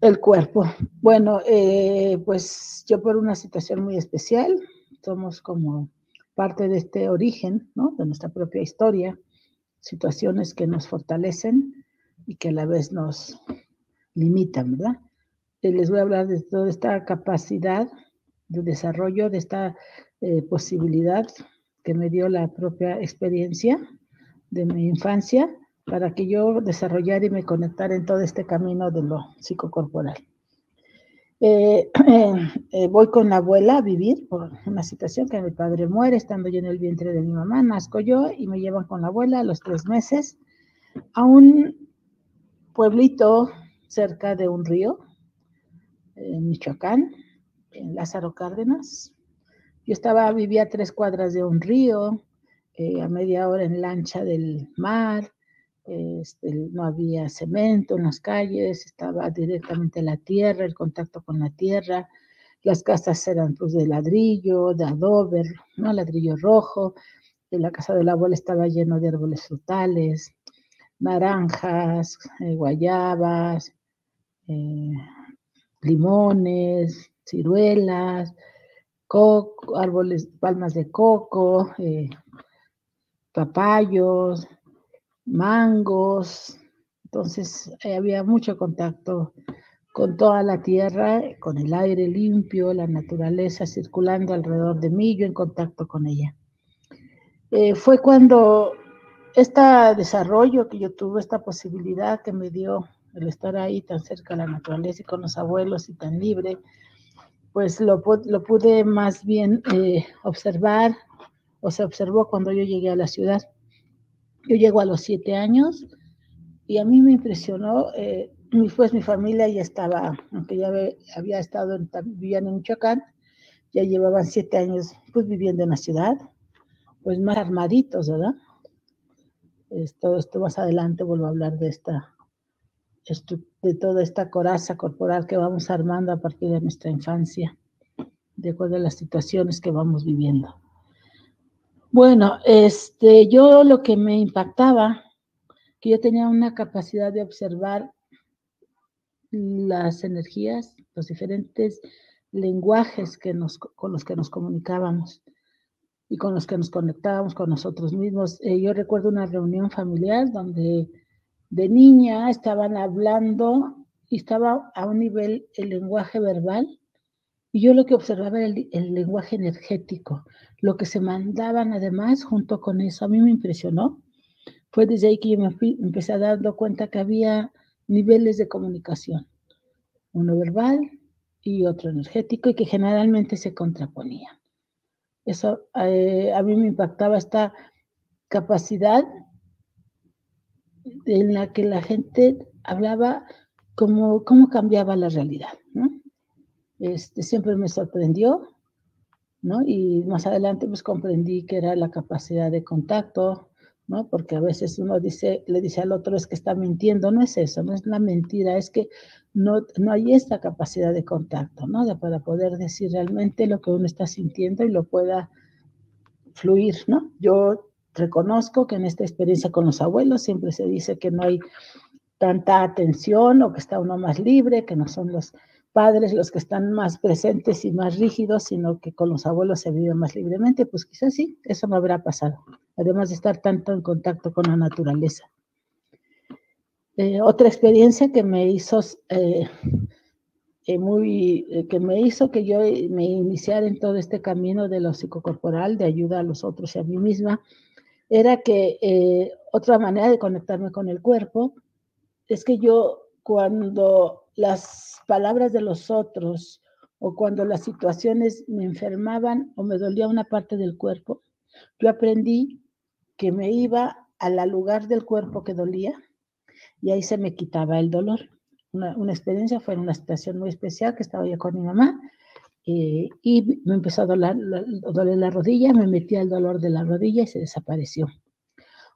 el cuerpo? Bueno, eh, pues yo por una situación muy especial, somos como parte de este origen, ¿no? De nuestra propia historia, situaciones que nos fortalecen y que a la vez nos limitan, ¿verdad? Eh, les voy a hablar de toda esta capacidad de desarrollo, de esta eh, posibilidad que me dio la propia experiencia de mi infancia para que yo desarrollara y me conectara en todo este camino de lo psicocorporal. Eh, [CLEARS THROAT] eh, voy con la abuela a vivir por una situación que mi padre muere estando yo en el vientre de mi mamá, nazco yo y me llevan con la abuela a los tres meses a un pueblito cerca de un río, en Michoacán, en Lázaro Cárdenas. Yo estaba, vivía tres cuadras de un río, eh, a media hora en lancha del mar, este, no había cemento en las calles, estaba directamente la tierra, el contacto con la tierra. Las casas eran pues de ladrillo, de adobe, ¿no? ladrillo rojo. En la casa de la abuela estaba lleno de árboles frutales, naranjas, eh, guayabas, eh, limones, ciruelas, árboles, palmas de coco, eh, papayos, mangos. Entonces eh, había mucho contacto con toda la tierra, con el aire limpio, la naturaleza circulando alrededor de mí, yo en contacto con ella. Eh, fue cuando este desarrollo que yo tuve, esta posibilidad que me dio el estar ahí tan cerca de la naturaleza y con los abuelos y tan libre, pues lo, pude más bien eh, observar o se observó cuando yo llegué a la ciudad. Yo llego a los siete años y a mí me impresionó, eh, pues mi familia ya estaba, aunque ya había estado, vivían en Michoacán, ya llevaban siete años pues viviendo en la ciudad, pues más armaditos, ¿verdad? Esto más adelante vuelvo a hablar de esta, de toda esta coraza corporal que vamos armando a partir de nuestra infancia, de acuerdo a las situaciones que vamos viviendo. Bueno, este, yo lo que me impactaba, que yo tenía una capacidad de observar las energías, los diferentes lenguajes que nos, con los que nos comunicábamos y con los que nos conectábamos con nosotros mismos. Eh, yo recuerdo una reunión familiar donde de niña estaban hablando y estaba a un nivel el lenguaje verbal y yo lo que observaba era el, lenguaje energético, lo que se mandaban además junto con eso. A mí me impresionó. Fue desde ahí que yo me fui, empecé a dar cuenta que había niveles de comunicación, uno verbal y otro energético, y que generalmente se contraponían. Eso eh, a mí me impactaba esta capacidad en la que la gente hablaba como cómo cambiaba la realidad. ¿no? Este, siempre me sorprendió, ¿no? Y más adelante pues comprendí que era la capacidad de contacto, ¿no? Porque a veces uno dice, le dice al otro es que está mintiendo, no es eso, no es la mentira, es que no, no hay esta capacidad de contacto, ¿no? De, para poder decir realmente lo que uno está sintiendo y lo pueda fluir, ¿no? Yo reconozco que en esta experiencia con los abuelos siempre se dice que no hay tanta atención o que está uno más libre, que no son los padres los que están más presentes y más rígidos, sino que con los abuelos se vive más libremente, pues quizás sí, eso no habrá pasado, además de estar tanto en contacto con la naturaleza. Eh, otra experiencia que me hizo eh, eh, muy, que me hizo que yo me iniciara en todo este camino de lo psicocorporal, de ayuda a los otros y a mí misma, era que otra manera de conectarme con el cuerpo es que yo cuando las palabras de los otros o cuando las situaciones me enfermaban o me dolía una parte del cuerpo, yo aprendí que me iba al lugar del cuerpo que dolía y ahí se me quitaba el dolor. Una, experiencia fue en una situación muy especial que estaba yo con mi mamá eh, y me empezó a doler, doler la rodilla, me metí al dolor de la rodilla y se desapareció.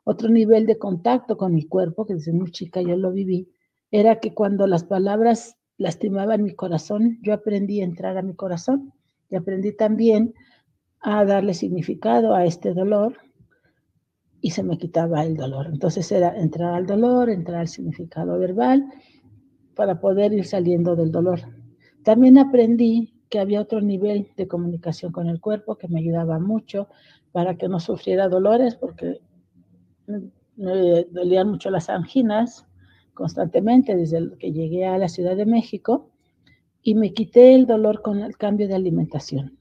Otro nivel de contacto con mi cuerpo, que desde muy chica yo lo viví, era que cuando las palabras lastimaban mi corazón, yo aprendí a entrar a mi corazón y aprendí también a darle significado a este dolor y se me quitaba el dolor. Entonces era entrar al dolor, entrar al significado verbal para poder ir saliendo del dolor. También aprendí que había otro nivel de comunicación con el cuerpo que me ayudaba mucho para que no sufriera dolores porque me dolían mucho las anginas constantemente desde que llegué a la Ciudad de México y me quité el dolor con el cambio de alimentación.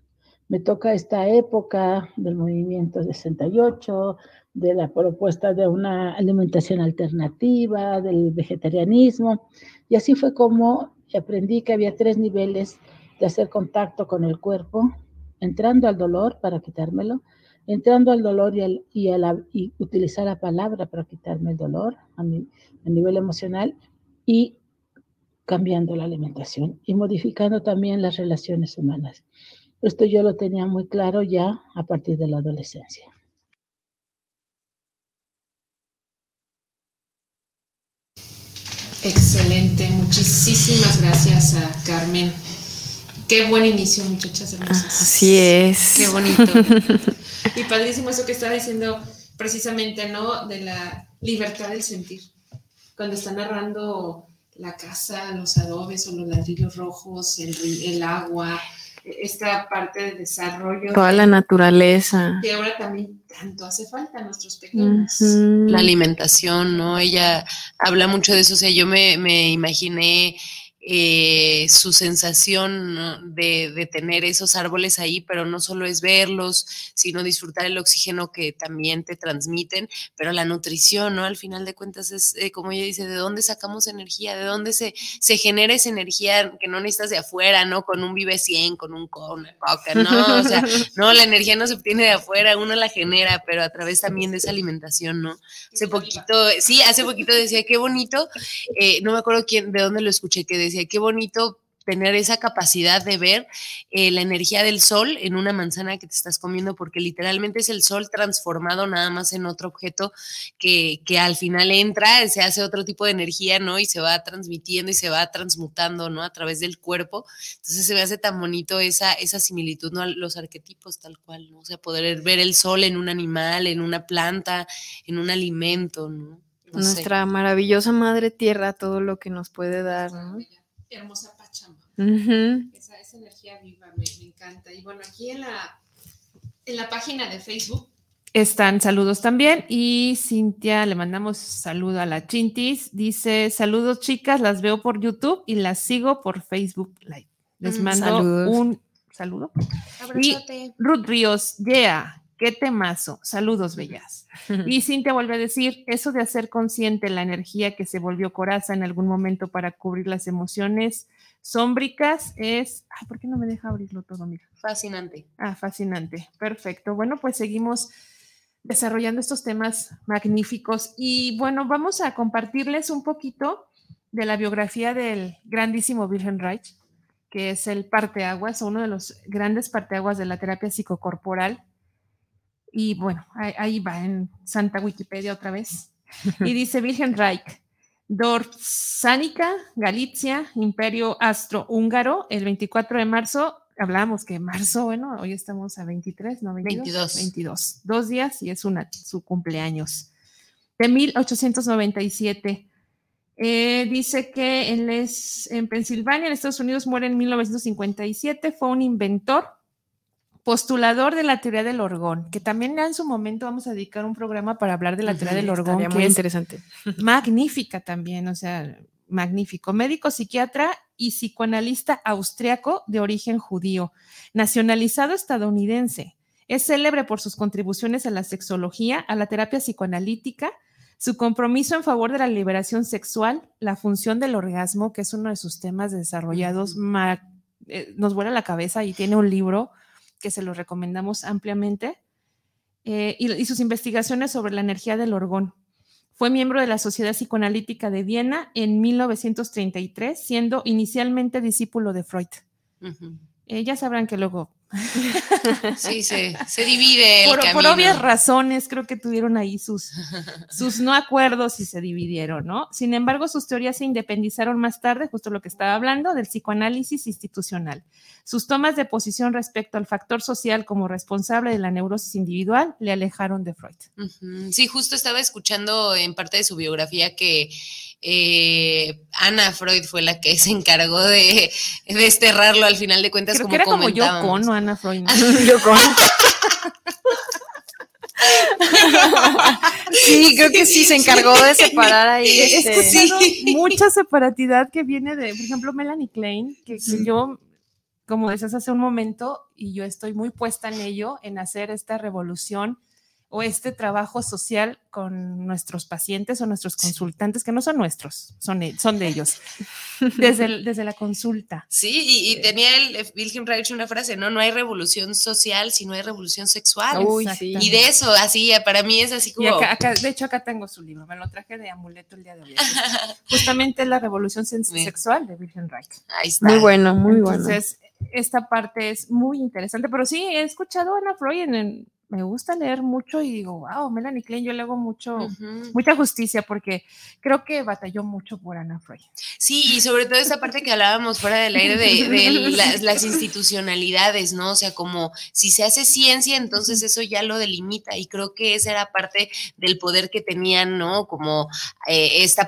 Me toca esta época del movimiento 68, de la propuesta de una alimentación alternativa, del vegetarianismo, y así fue como aprendí que había tres niveles de hacer contacto con el cuerpo, entrando al dolor para quitármelo, entrando al dolor y, y, utilizar la palabra para quitarme el dolor a, a nivel emocional y cambiando la alimentación y modificando también las relaciones humanas. Esto yo lo tenía muy claro ya a partir de la adolescencia. Excelente, muchísimas gracias a Carmen. Qué buen inicio, muchachas hermosas. Así es. Qué bonito. [LAUGHS] y padrísimo eso que está diciendo precisamente, ¿no? De la libertad del sentir. Cuando está narrando la casa, los adobes o los ladrillos rojos, el, el agua, esta parte de desarrollo. Toda la naturaleza. Que ahora también tanto hace falta a nuestros pequeños. La alimentación, ¿no? Ella habla mucho de eso, o sea, yo me, me imaginé eh, su sensación de, de, tener esos árboles ahí, pero no solo es verlos, sino disfrutar el oxígeno que también te transmiten, pero la nutrición, ¿no? Al final de cuentas es, eh, como ella dice, ¿de dónde sacamos energía? ¿De dónde se, se genera esa energía que no necesitas de afuera, ¿no? Con un Vive 100, con un coca, ¿no? O sea, [LAUGHS] no, la energía no se obtiene de afuera, uno la genera, pero a través también de esa alimentación, ¿no? Hace poquito, sí, hace poquito decía, qué bonito, eh, no me acuerdo quién, de dónde lo escuché, que decía, qué bonito tener esa capacidad de ver eh, la energía del sol en una manzana que te estás comiendo, porque literalmente es el sol transformado nada más en otro objeto que, que al final entra, se hace otro tipo de energía, ¿no? Y se va transmitiendo y se va transmutando, ¿no? A través del cuerpo. Entonces se me hace tan bonito esa, esa similitud, ¿no? Los arquetipos tal cual, ¿no? O sea, poder ver el sol en un animal, en una planta, en un alimento, ¿no? Nuestra maravillosa madre tierra, todo lo que nos puede dar, ¿no? Hermosa Pachamba. Ujú. esa, esa energía viva me, me encanta. Y bueno, aquí en la, en la página de Facebook Están saludos también y Cintia le mandamos saludo a la Chintis. Dice saludos chicas, las veo por YouTube y las sigo por Facebook Live. Les Mm, mando saludos. un saludo. Y. Ruth Ríos, yeah, qué temazo. Saludos, bellas. [LAUGHS] Y Cintia vuelve a decir, eso de hacer consciente la energía que se volvió coraza en algún momento para cubrir las emociones sómbricas es... Ay, ¿por qué no me deja abrirlo todo, mira? Fascinante. Ah, fascinante. Perfecto. Bueno, pues seguimos desarrollando estos temas magníficos y bueno, vamos a compartirles un poquito de la biografía del grandísimo Wilhelm Reich, que es el parteaguas, uno de los grandes parteaguas de la terapia psicocorporal. Y bueno, ahí, ahí va en Santa Wikipedia otra vez. [LAUGHS] Y dice Wilhelm Reich, Dorsánica, Galicia, Imperio Astro-Húngaro, el 24 de marzo. Hablábamos que marzo, bueno, hoy estamos a 23, ¿no? 22. 22. 22. Dos días y es una, su cumpleaños. De 1897. Eh, dice que él es en Pensilvania, en Estados Unidos, muere en 1957. Fue un inventor, postulador de la teoría del orgón, que también en su momento vamos a dedicar un programa para hablar de la teoría del orgón, que muy es interesante. [LAUGHS] magnífica también, o sea, magnífico. Médico psiquiatra y psicoanalista austriaco de origen judío, nacionalizado estadounidense. Es célebre por sus contribuciones a la sexología, a la terapia psicoanalítica, su compromiso en favor de la liberación sexual, la función del orgasmo, que es uno de sus temas desarrollados, eh, nos vuela la cabeza y tiene un libro que se lo recomendamos ampliamente, eh, y, y sus investigaciones sobre la energía del orgón. Fue miembro de la Sociedad Psicoanalítica de Viena en 1933, siendo inicialmente discípulo de Freud. Eh, ya sabrán que luego, [LAUGHS] Sí, se, se divide el por, obvias razones, creo que tuvieron ahí sus, [LAUGHS] sus no acuerdos y se dividieron, ¿no? Sin embargo, sus teorías se independizaron más tarde, justo lo que estaba hablando, del psicoanálisis institucional. Sus tomas de posición respecto al factor social como responsable de la neurosis individual le alejaron de Freud. Sí, justo estaba escuchando en parte de su biografía que eh, Ana Freud fue la que se encargó de desterrarlo al final de cuentas, Creo como que era como yo comentábamos. Ana Freud. ¿no? Yo con. Sí, creo que sí, se encargó de separar ahí. He este, escuchado mucha separatidad que viene de, por ejemplo, Melanie Klein, que, que yo, como decías hace un momento, y yo estoy muy puesta en ello, en hacer esta revolución o este trabajo social con nuestros pacientes o nuestros consultantes, que no son nuestros, son, e- son de ellos, desde, el- desde la consulta. [LAUGHS] Sí, y, y tenía el eh, Wilhelm Reich una frase, ¿no? No hay revolución social si no hay revolución sexual. Uy, sí. Y de eso, así, para mí es así Y como... acá, acá- de hecho, acá tengo su libro, me lo traje de amuleto el día de hoy. [LAUGHS] Justamente la revolución sexual de Wilhelm Reich. Ahí está. Muy bueno, muy bueno. Entonces, esta parte es muy interesante, pero sí, he escuchado a Ana Freud, en, en- me gusta leer mucho y digo, wow, Melanie Klein, yo le hago mucho, mucha justicia porque creo que batalló mucho por Ana Freud. Sí, y sobre todo esa parte que hablábamos fuera del aire de, de las, las institucionalidades, ¿no? O sea, como si se hace ciencia, entonces eso ya lo delimita y creo que esa era parte del poder que tenían, ¿no? Como eh, este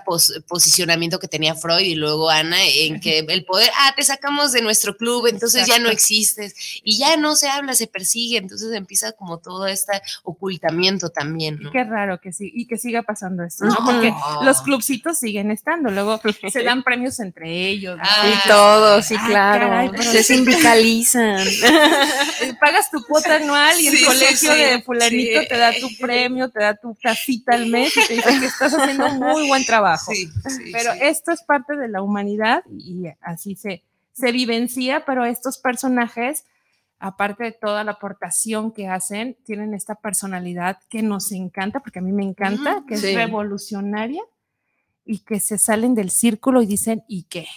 posicionamiento que tenía Freud y luego Ana, en que el poder, ah, te sacamos de nuestro club, entonces ya no existes y ya no se habla, se persigue, entonces empieza como todo este ocultamiento también, ¿no? Qué raro que sí, y que siga pasando esto, ¿no? No. Porque los clubcitos siguen estando, luego se [LAUGHS] dan premios entre ellos. ¿no? Ah, Y todo, sí, claro. caray, Se sindicalizan. [LAUGHS] Pagas tu cuota anual y el Sí, colegio sí, de fulanito sí. te da tu premio, te da tu casita al mes y te dice que estás haciendo un muy buen trabajo. Sí, sí, Pero sí. esto es parte de la humanidad y así se, se vivencia, pero estos personajes, aparte de toda la aportación que hacen, tienen esta personalidad que nos encanta, porque a mí me encanta, que es revolucionaria y que se salen del círculo y dicen, ¿y qué?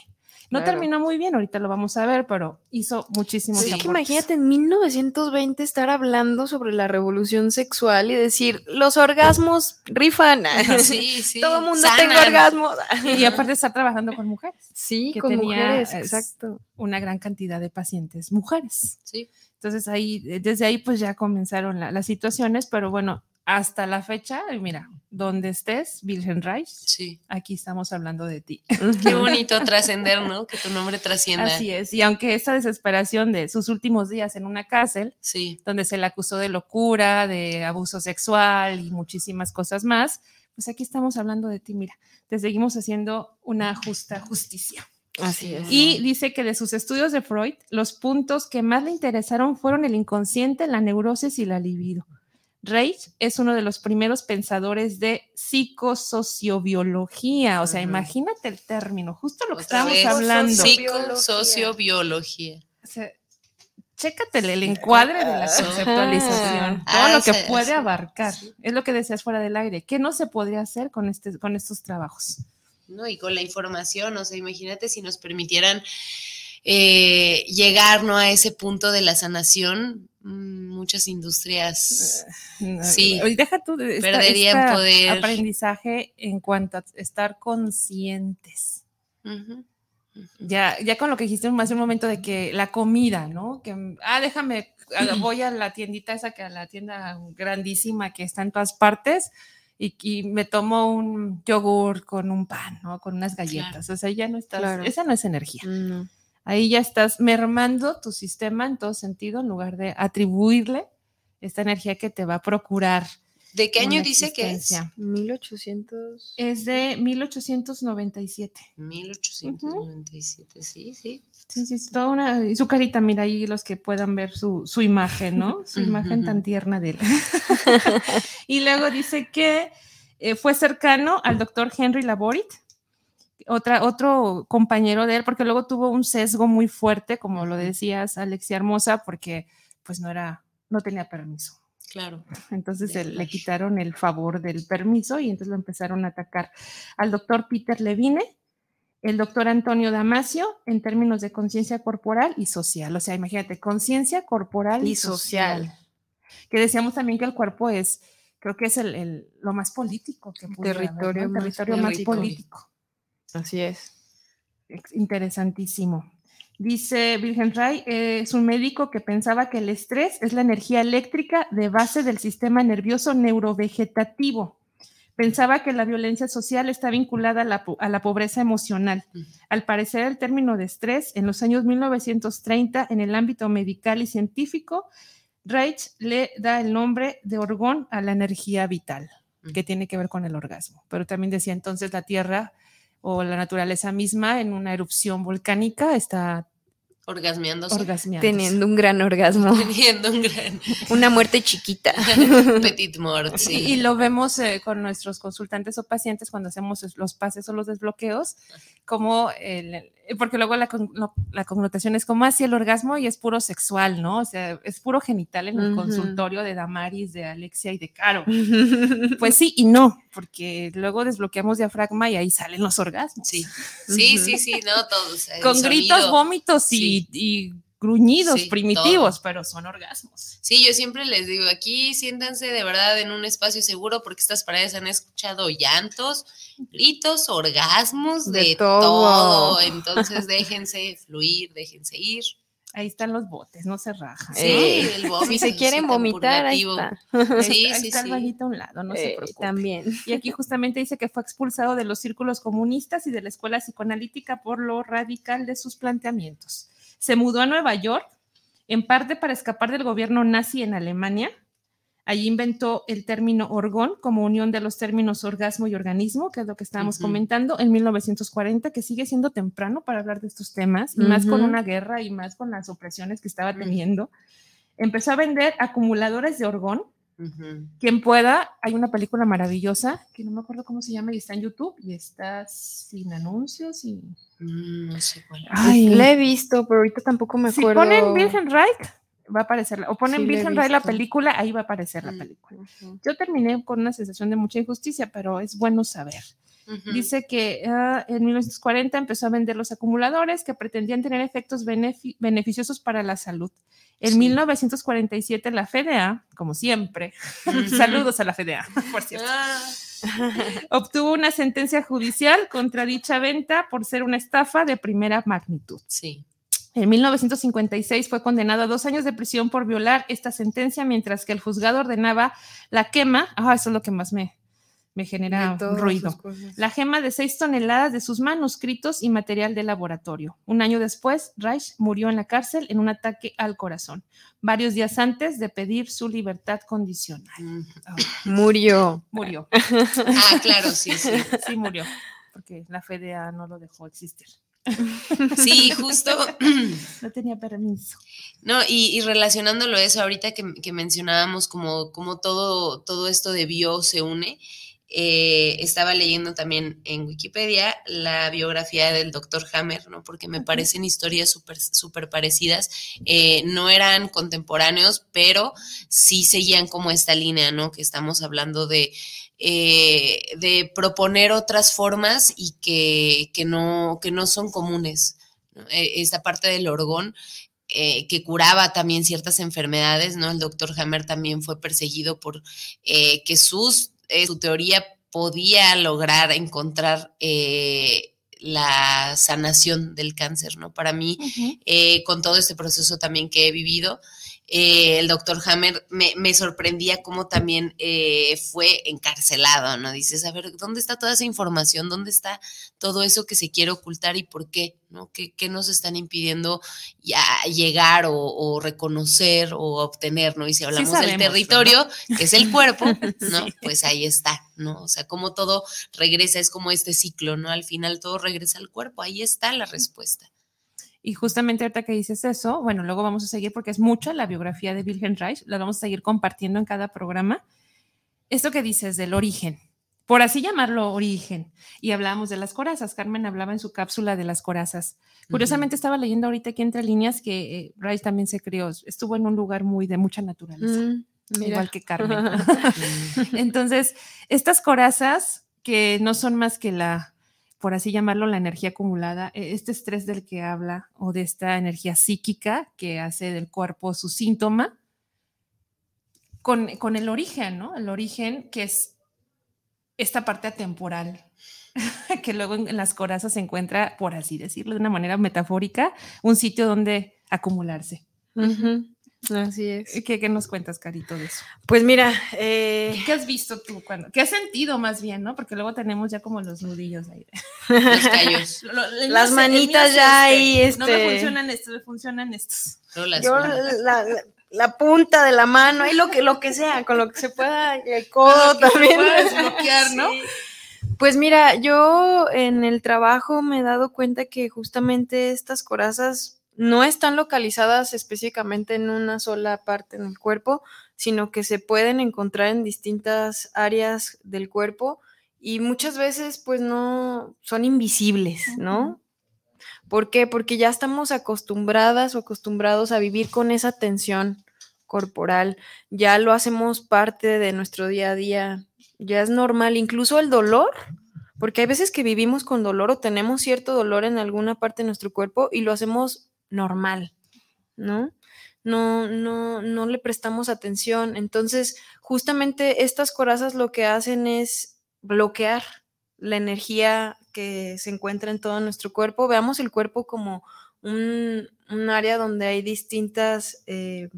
No Claro. terminó muy bien, ahorita lo vamos a ver, pero hizo muchísimos Sí, es que imagínate en 1920 estar hablando sobre la revolución sexual y decir, los orgasmos rifan. [LAUGHS] Sí, sí. Todo el mundo Sanan. tenga orgasmos. Y aparte está trabajando con mujeres. Sí, que con tenía, mujeres, es, exacto. Una gran cantidad de pacientes mujeres. Sí. Entonces ahí, desde ahí pues ya comenzaron la- las situaciones, pero bueno, hasta la fecha, mira, donde estés, Wilhelm Reich, Sí. aquí estamos hablando de ti. [LAUGHS] Qué bonito [LAUGHS] trascender, ¿no? Que tu nombre trascienda. Así es, y aunque esa desesperación de sus últimos días en una cárcel, Sí. donde se le acusó de locura, de abuso sexual y muchísimas cosas más, pues aquí estamos hablando de ti, mira, te seguimos haciendo una justa justicia. Así es. Y dice que de sus estudios de Freud, los puntos que más le interesaron fueron el inconsciente, la neurosis y la libido. Reich es uno de los primeros pensadores de psicosociobiología, o sea, imagínate el término, justo lo que Otra estábamos vez. hablando. Psicosociobiología. O sea, chécate el encuadre de la Ajá. conceptualización, Ah, todo lo que sí, puede sí. abarcar. Es lo que decías fuera del aire. ¿Qué no se podría hacer con, este, con estos trabajos? ¿no? Y con la información, o sea, imagínate si nos permitieran eh, llegar, ¿no? A ese punto de la sanación, muchas industrias, sí, Y deja tú de esta- perderían esta poder. aprendizaje en cuanto a estar conscientes. Ujú. Ya, ya con lo que dijiste hace un momento de que la comida, ¿no? Que, ah, déjame, [CLEARS THROAT] voy a la tiendita esa, que a la tienda grandísima que está en todas partes y, y me tomo un yogur con un pan, ¿no? Con unas galletas. O sea, ya no estás, Claro. esa no es energía. No. Ahí ya estás mermando tu sistema en todo sentido en lugar de atribuirle esta energía que te va a procurar. ¿De qué año dice que es? existencia. 1800. Es de 1897. 1897, sí, sí. Sí, sí, es toda una. Y su carita, mira ahí los que puedan ver su, su imagen, ¿no? [LAUGHS] Su imagen tan tierna de él. [LAUGHS] y luego dice que eh, fue cercano al doctor Henry Laborit, otra, otro compañero de él, porque luego tuvo un sesgo muy fuerte, como lo decías, Alexia Hermosa, porque pues no era, no tenía permiso. Claro. Entonces él- le quitaron el favor del permiso y entonces lo empezaron a atacar al doctor Peter Levine, el doctor Antonio Damasio, en términos de conciencia corporal y social. O sea, imagínate, conciencia corporal y, Y social. social. Que decíamos también que el cuerpo es, creo que es el, el- lo más político que haber, ¿no? territorio más territorio más político. político. Así es. Interesantísimo. Dice Wilhelm Reich, eh, es un médico que pensaba que el estrés es la energía eléctrica de base del sistema nervioso neurovegetativo. Pensaba que la violencia social está vinculada a la, a la pobreza emocional. Al parecer, el término de estrés en los años 1930 en el ámbito medical y científico, Reich le da el nombre de orgón a la energía vital, que tiene que ver con el orgasmo. Pero también decía entonces la Tierra o la naturaleza misma en una erupción volcánica está Orgasmeándose. orgasmeando. Teniendo un gran orgasmo. [LAUGHS] Teniendo un gran Una muerte chiquita. [LAUGHS] petit mort, sí. Y lo vemos eh, con nuestros consultantes o pacientes cuando hacemos los pases o los desbloqueos, como el, porque luego la, con- lo- la connotación es como así el orgasmo y es puro sexual, ¿no? O sea, es puro genital en el consultorio de Damaris, de Alexia y de Caro. [LAUGHS] Pues sí y no, porque luego desbloqueamos diafragma y ahí salen los orgasmos. Sí, [LAUGHS] sí, sí, sí, no, todos. Con gritos, vómitos y, y gruñidos Sí, primitivos, todo. pero son orgasmos. Sí, yo siempre les digo, aquí siéntanse de verdad en un espacio seguro porque estas paredes han escuchado llantos, gritos, orgasmos, de, De todo. todo. [LAUGHS] Entonces déjense fluir, déjense ir. Ahí están los botes, no se rajan. Sí, Eh, el vómito, si se quieren vomitar, ahí está. Sí, ahí sí, está el sí. bañito a un lado, no se Eh, preocupe. también. Y aquí justamente dice que fue expulsado de los círculos comunistas y de la escuela psicoanalítica por lo radical de sus planteamientos. Se mudó a Nueva York, en parte para escapar del gobierno nazi en Alemania. Allí inventó el término orgón como unión de los términos orgasmo y organismo, que es lo que estábamos comentando en 1940, que sigue siendo temprano para hablar de estos temas, y más con una guerra y más con las opresiones que estaba Ujú. teniendo. Empezó a vender acumuladores de orgón Ujú. quien pueda, hay una película maravillosa que no me acuerdo cómo se llama y está en YouTube y está sin anuncios y Mm, No sé cuál. Ay. La he visto, pero ahorita tampoco me si acuerdo. ponen Virgen Reich va a aparecer la- o ponen Sí, Virgen Reich la película ahí va a aparecer la Mm. película Ujú. yo terminé con una sensación de mucha injusticia pero es bueno saber Ujú. Dice que ah, en 1940 empezó a vender los acumuladores que pretendían tener efectos benefi- beneficiosos para la salud. En Sí. 1947 la FDA, como siempre, [LAUGHS] saludos a la FDA, por cierto, obtuvo una sentencia judicial contra dicha venta por ser una estafa de primera magnitud. Sí. En 1956 fue condenado a dos años de prisión por violar esta sentencia, mientras que el juzgado ordenaba la quema. Ah, eso es lo que más me, me genera ruido. La gema de seis toneladas de sus manuscritos y material de laboratorio. Un año después, Reich murió en la cárcel en un ataque al corazón, varios días antes de pedir su libertad condicional. Ah, [LAUGHS] Murió. murió. [LAUGHS] Ah, claro, sí, sí. Sí, murió, porque la FDA no lo dejó existir. Sí, justo. [LAUGHS] No tenía permiso. No, y, y relacionándolo a eso, ahorita que, que mencionábamos como, como todo, todo esto de bio se une, eh, estaba leyendo también en Wikipedia la biografía del doctor Hammer, ¿no? Porque me parecen historias súper súper parecidas. Eh, no eran contemporáneos, pero sí seguían como esta línea, ¿no? Que estamos hablando de, eh, de proponer otras formas y que, que, no, que no son comunes. ¿no? Eh, Esta parte del orgón eh, que curaba también ciertas enfermedades, ¿no? El doctor Hammer también fue perseguido por eh, que sus, eh, su teoría podía lograr encontrar eh, la sanación del cáncer, ¿no? Para mí, eh, con todo este proceso también que he vivido, eh, el doctor Hammer me, me sorprendía cómo también eh, fue encarcelado, ¿no? Dices, a ver, ¿dónde está toda esa información? ¿Dónde está todo eso que se quiere ocultar y por qué? ¿no? ¿Qué, qué nos están impidiendo ya llegar o, o reconocer o obtener, ¿no? Y si hablamos del sabemos, territorio, que es el cuerpo, [LAUGHS] ¿no? Sí. Pues ahí está, ¿no? O sea, como todo regresa, es como este ciclo, ¿no? Al final todo regresa al cuerpo, ahí está la respuesta. Y justamente ahorita que dices eso, bueno, luego vamos a seguir porque es mucha la biografía de Wilhelm Reich, la vamos a seguir compartiendo en cada programa. Esto que dices del origen, por así llamarlo origen, y hablábamos de las corazas, Carmen hablaba en su cápsula de las corazas. Curiosamente estaba leyendo ahorita aquí entre líneas que eh, Reich también se crió, estuvo en un lugar muy de mucha naturaleza, Mm, mira. igual que Carmen. [LAUGHS] Entonces, estas corazas que no son más que la, por así llamarlo, la energía acumulada, eh, este estrés del que habla o de esta energía psíquica que hace del cuerpo su síntoma, con, con el origen, ¿no? El origen que es esta parte atemporal, [LAUGHS] que luego en, las corazas se encuentra, por así decirlo, de una manera metafórica, un sitio donde acumularse. Ujú, Así es. ¿Qué, qué nos cuentas, Carito, de eso? Pues mira, eh, ¿Qué has visto tú? Cuando, ¿Qué has sentido más bien, no? Porque luego tenemos ya como los nudillos ahí. Los callos. [LAUGHS] Lo- lo- el Las mío manitas ya este. ahí, No me este- funcionan estos, me funcionan estos. No las yo la, la- la punta de la mano, ahí lo que, lo que sea, con lo que se pueda, el codo que se también. pueda desbloquear, ¿no? Sí. Pues mira, yo en el trabajo me he dado cuenta que justamente estas corazas no están localizadas específicamente en una sola parte en el cuerpo, sino que se pueden encontrar en distintas áreas del cuerpo y muchas veces pues no son invisibles, ¿no? ¿Por qué? Porque ya estamos acostumbradas o acostumbrados a vivir con esa tensión corporal, ya lo hacemos parte de nuestro día a día, ya es normal, incluso el dolor, porque hay veces que vivimos con dolor o tenemos cierto dolor en alguna parte de nuestro cuerpo y lo hacemos normal, ¿no? No, no, no le prestamos atención. Entonces, justamente estas corazas lo que hacen es bloquear la energía que se encuentra en todo nuestro cuerpo. Veamos el cuerpo como un, área donde hay distintas eh,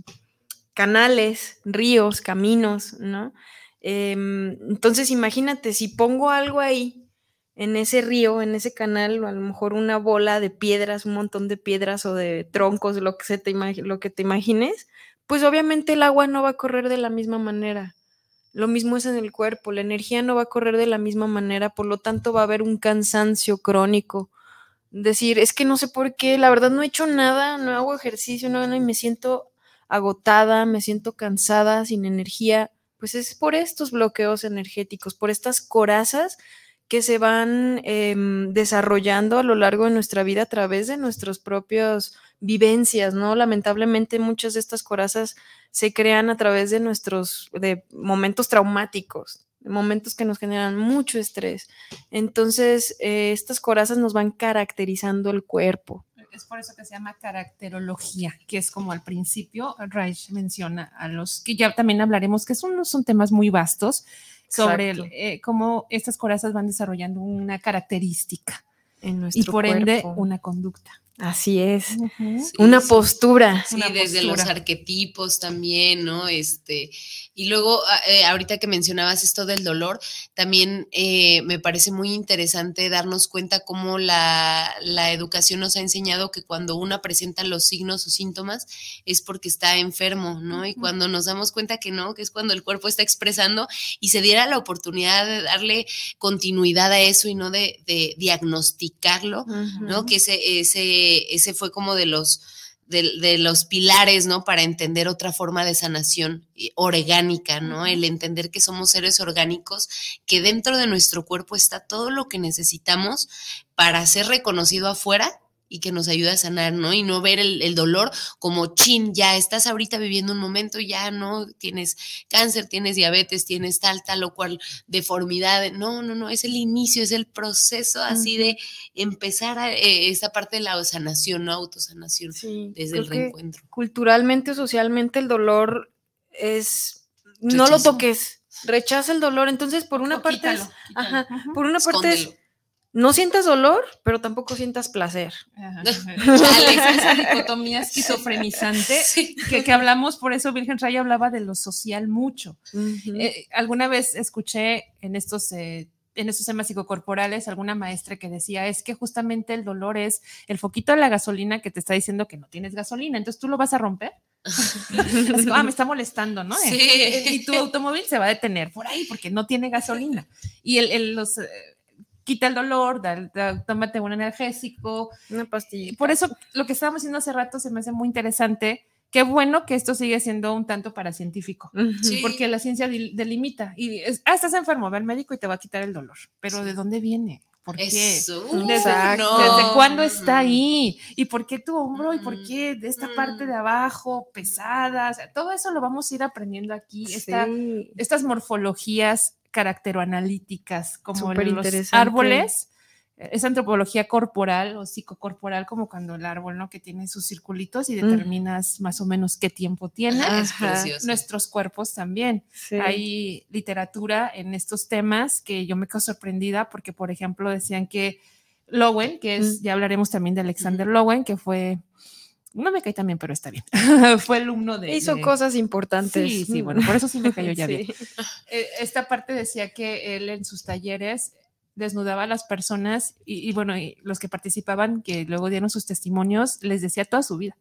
canales, ríos, caminos, ¿no? Em, entonces, imagínate, si pongo algo ahí, en ese río, en ese canal, a lo mejor una bola de piedras, un montón de piedras o de troncos, lo que, se te lo que te imagines, pues obviamente el agua no va a correr de la misma manera. Lo mismo es en el cuerpo, la energía no va a correr de la misma manera, por lo tanto va a haber un cansancio crónico. Decir, es que no sé por qué, la verdad no he hecho nada, no hago ejercicio, no, no, y me siento agotada, me siento cansada, sin energía, pues es por estos bloqueos energéticos, por estas corazas que se van em, desarrollando a lo largo de nuestra vida a través de nuestras propias vivencias, ¿no? Lamentablemente muchas de estas corazas se crean a través de nuestros de momentos traumáticos. momentos que nos generan mucho estrés. Entonces, eh, estas corazas nos van caracterizando el cuerpo. Es por eso que se llama caracterología, que es como al principio Reich menciona a los que ya también hablaremos, que son, son temas muy vastos sobre el, eh, cómo estas corazas van desarrollando una característica en nuestro y por ende una conducta. Así es. Sí, Una sí. postura. Sí, Una desde los arquetipos también, ¿no? Este, y luego, a- eh, ahorita que mencionabas esto del dolor, también eh, me parece muy interesante darnos cuenta cómo la, la educación nos ha enseñado que cuando una presenta los signos o síntomas es porque está enfermo, ¿no? Y cuando nos damos cuenta que no, que es cuando el cuerpo está expresando y se diera la oportunidad de darle continuidad a eso y no de, de diagnosticarlo, ¿no? Que ese, ese, ese fue como de los, de, de los pilares, ¿no? Para entender otra forma de sanación orgánica, ¿no? El entender que somos seres orgánicos, que dentro de nuestro cuerpo está todo lo que necesitamos para ser reconocido afuera y que nos ayude a sanar, ¿no? Y no ver el, el dolor como chin, ya estás ahorita viviendo un momento, ya no tienes cáncer, tienes diabetes, tienes tal, tal o cual deformidad. No, no, no, es el inicio, es el proceso así de empezar a, eh, esta parte de la sanación, ¿no? Autosanación desde el reencuentro. Culturalmente, socialmente, el dolor es. No lo toques. Rechaza el dolor. Entonces, por una parte es. Ajá. Por una parte es. No sientas dolor, pero tampoco sientas placer. [LAUGHS] Esa dicotomía esquizofrenizante [LAUGHS] que, que hablamos, por eso Virgen Raya hablaba de lo social mucho. Eh, alguna vez escuché en estos, eh, en estos temas psicocorporales alguna maestra que decía, es que justamente el dolor es el foquito de la gasolina que te está diciendo que no tienes gasolina, entonces tú lo vas a romper. [LAUGHS] Así como, ah, me está molestando, ¿no? Sí. Eh, Y tu automóvil se va a detener por ahí porque no tiene gasolina. Y el, el- los... quita el dolor, da- da- tómate un energésico. Una pastilla. Por eso lo que estábamos haciendo hace rato se me hace muy interesante. Qué bueno que esto sigue siendo un tanto paracientífico, Sí. porque la ciencia delimita y es, ah, estás enfermo, ve al médico y te va a quitar el dolor. Pero ¿de dónde viene? ¿Por qué? Eso, ¿Desde, Exacto. desde cuándo está ahí? ¿Y por qué tu hombro? ¿Y por qué de esta parte de abajo pesada? O sea, todo eso lo vamos a ir aprendiendo aquí. Esta- Sí. estas morfologías caracteroanalíticas, como los árboles, eh, es antropología corporal o psicocorporal, como cuando el árbol, ¿no? Que tiene sus circulitos y Mm. determinas más o menos qué tiempo tiene. Ajá, es Ajá. precioso. Nuestros cuerpos también. Sí. Hay literatura en estos temas que yo me quedo sorprendida porque, por ejemplo, decían que Lowen, que es, Mm. ya hablaremos también de Alexander Lowen, que fue, no me cae también, pero está bien, [LAUGHS] fue alumno de... Hizo de- cosas importantes. Sí, sí, bueno, por eso sí me cayó [LAUGHS] ya Sí. bien. Eh, Esta parte decía que él en sus talleres desnudaba a las personas y, y bueno, y los que participaban, que luego dieron sus testimonios, les decía toda su vida.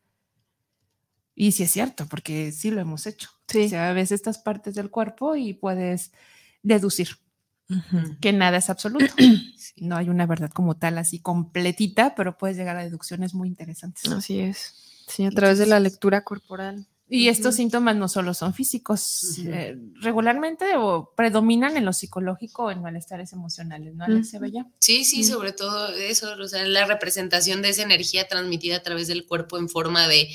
Y sí es cierto, porque sí lo hemos hecho. O sea, ves estas partes del cuerpo y puedes deducir que nada es absoluto. [CLEARS THROAT] No hay una verdad como tal así completita, pero puedes llegar a deducciones muy interesantes. Así es. Sí, a través de la lectura corporal. Y estos síntomas no solo son físicos, eh, regularmente o predominan en lo psicológico o en malestares emocionales, ¿no, Alexia Ujú. Bella? Sí, sí, sobre todo eso, o sea, la representación de esa energía transmitida a través del cuerpo en forma de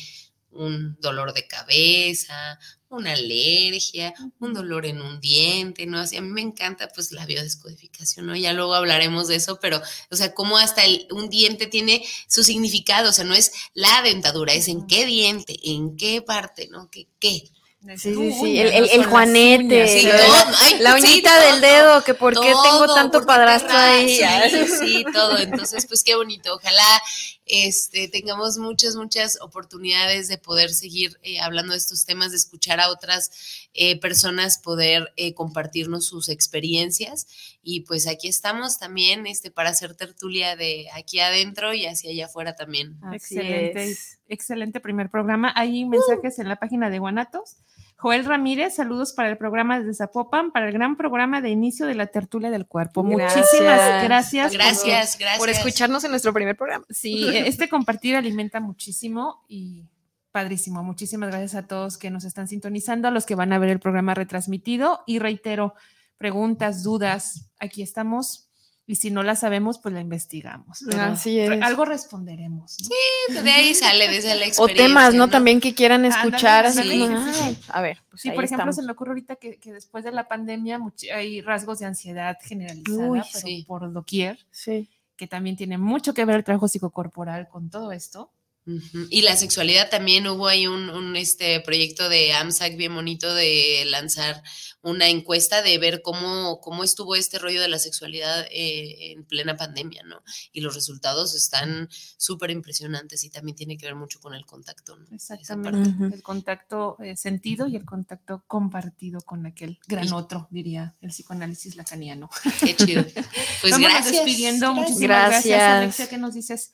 un dolor de cabeza, una alergia, un dolor en un diente, ¿no? Así, a mí me encanta pues la biodescodificación, ¿no? Ya luego hablaremos de eso, pero, o sea, cómo hasta el- un diente tiene su significado, o sea, no es la dentadura, es en qué diente, en qué parte, ¿no? ¿Qué? qué? Sí, sí, sí. El, el- el juanete. Sí, todo, la, ay, la sí, uñita todo, del dedo, que por qué tengo tanto ¿por qué padrastro ahí. [LAUGHS] Sí, sí, todo. Entonces, pues qué bonito. Ojalá este, tengamos muchas, muchas oportunidades de poder seguir eh, hablando de estos temas, de escuchar a otras eh, personas, poder eh, compartirnos sus experiencias. Y pues aquí estamos también este, para hacer tertulia de aquí adentro y hacia allá afuera también. Excelente, excelente primer programa. Hay mensajes en la página de Guanatos. Joel Ramírez, saludos para el programa desde Zapopan, para el gran programa de inicio de la tertulia del cuerpo. Muchísimas gracias. Gracias, por- gracias. Por escucharnos en nuestro primer programa. Sí, este compartir alimenta muchísimo y padrísimo. Muchísimas gracias a todos que nos están sintonizando, a los que van a ver el programa retransmitido. Y reitero, preguntas, dudas, aquí estamos Y si no la sabemos, pues la investigamos. Pero Así es. Algo responderemos. ¿no? Sí, de ahí sale, desde la O experiencia. temas, ¿no? También que quieran Ándale, escuchar. así ándale, como, sí, sí, "Ay, sí. A ver, pues Sí, ahí por ejemplo, estamos. se me ocurre ahorita que, que después de la pandemia hay rasgos de ansiedad generalizada, Uy, pero sí. por doquier, Sí. que también tiene mucho que ver el trabajo psicocorporal con todo esto. Y la sexualidad también hubo ahí un, un, este proyecto de AMSAC bien bonito de lanzar una encuesta de ver cómo, cómo estuvo este rollo de la sexualidad eh, en plena pandemia, ¿no? Y los resultados están súper impresionantes y también tiene que ver mucho con el contacto, ¿no? Exactamente. El contacto eh, sentido y el contacto compartido con aquel gran Y- otro, diría el psicoanálisis lacaniano. Qué chido. [LAUGHS] Pues gracias. despidiendo. Gracias. Muchísimas gracias, Gracias. Alexia. ¿Qué nos dices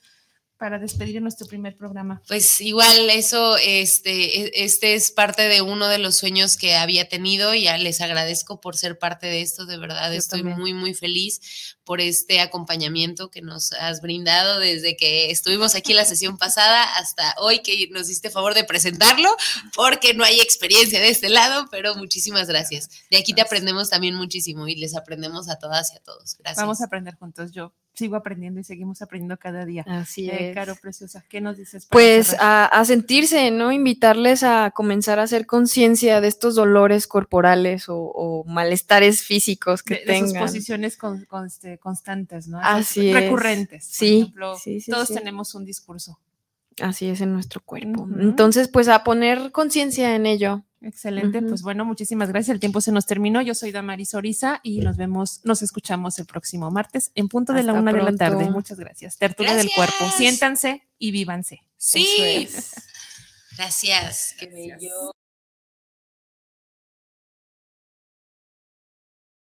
para despedir nuestro primer programa? Pues igual eso, este, e- este es parte de uno de los sueños que había tenido y ya les agradezco por ser parte de esto, de verdad Yo estoy también. muy, muy feliz por este acompañamiento que nos has brindado desde que estuvimos aquí la sesión [LAUGHS] pasada hasta hoy que nos diste favor de presentarlo, porque no hay experiencia de este lado, pero muchísimas gracias. De aquí te aprendemos también muchísimo y les aprendemos a todas y a todos. Gracias. Vamos a aprender juntos. Yo sigo aprendiendo y seguimos aprendiendo cada día. Así Eh, es. Caro Preciosa, ¿qué nos dices? Pues a, a sentirse, ¿no? Invitarles a comenzar a hacer conciencia de estos dolores corporales o, o malestares físicos que de, de sus tengan. posiciones con- con- este, constantes, ¿no? Así es. recurrentes. Por Sí, ejemplo, sí, sí, todos sí. tenemos un discurso. Así es en nuestro cuerpo. Entonces, pues a poner conciencia en ello. Excelente, pues bueno, muchísimas gracias. El tiempo se nos terminó. Yo soy Damaris Oriza y nos vemos, nos escuchamos el próximo martes en punto de la una de la tarde. Muchas gracias. Tertulia del cuerpo. Gracias. Siéntanse y vívanse. Sí. Es. [LAUGHS] Gracias. Qué bello.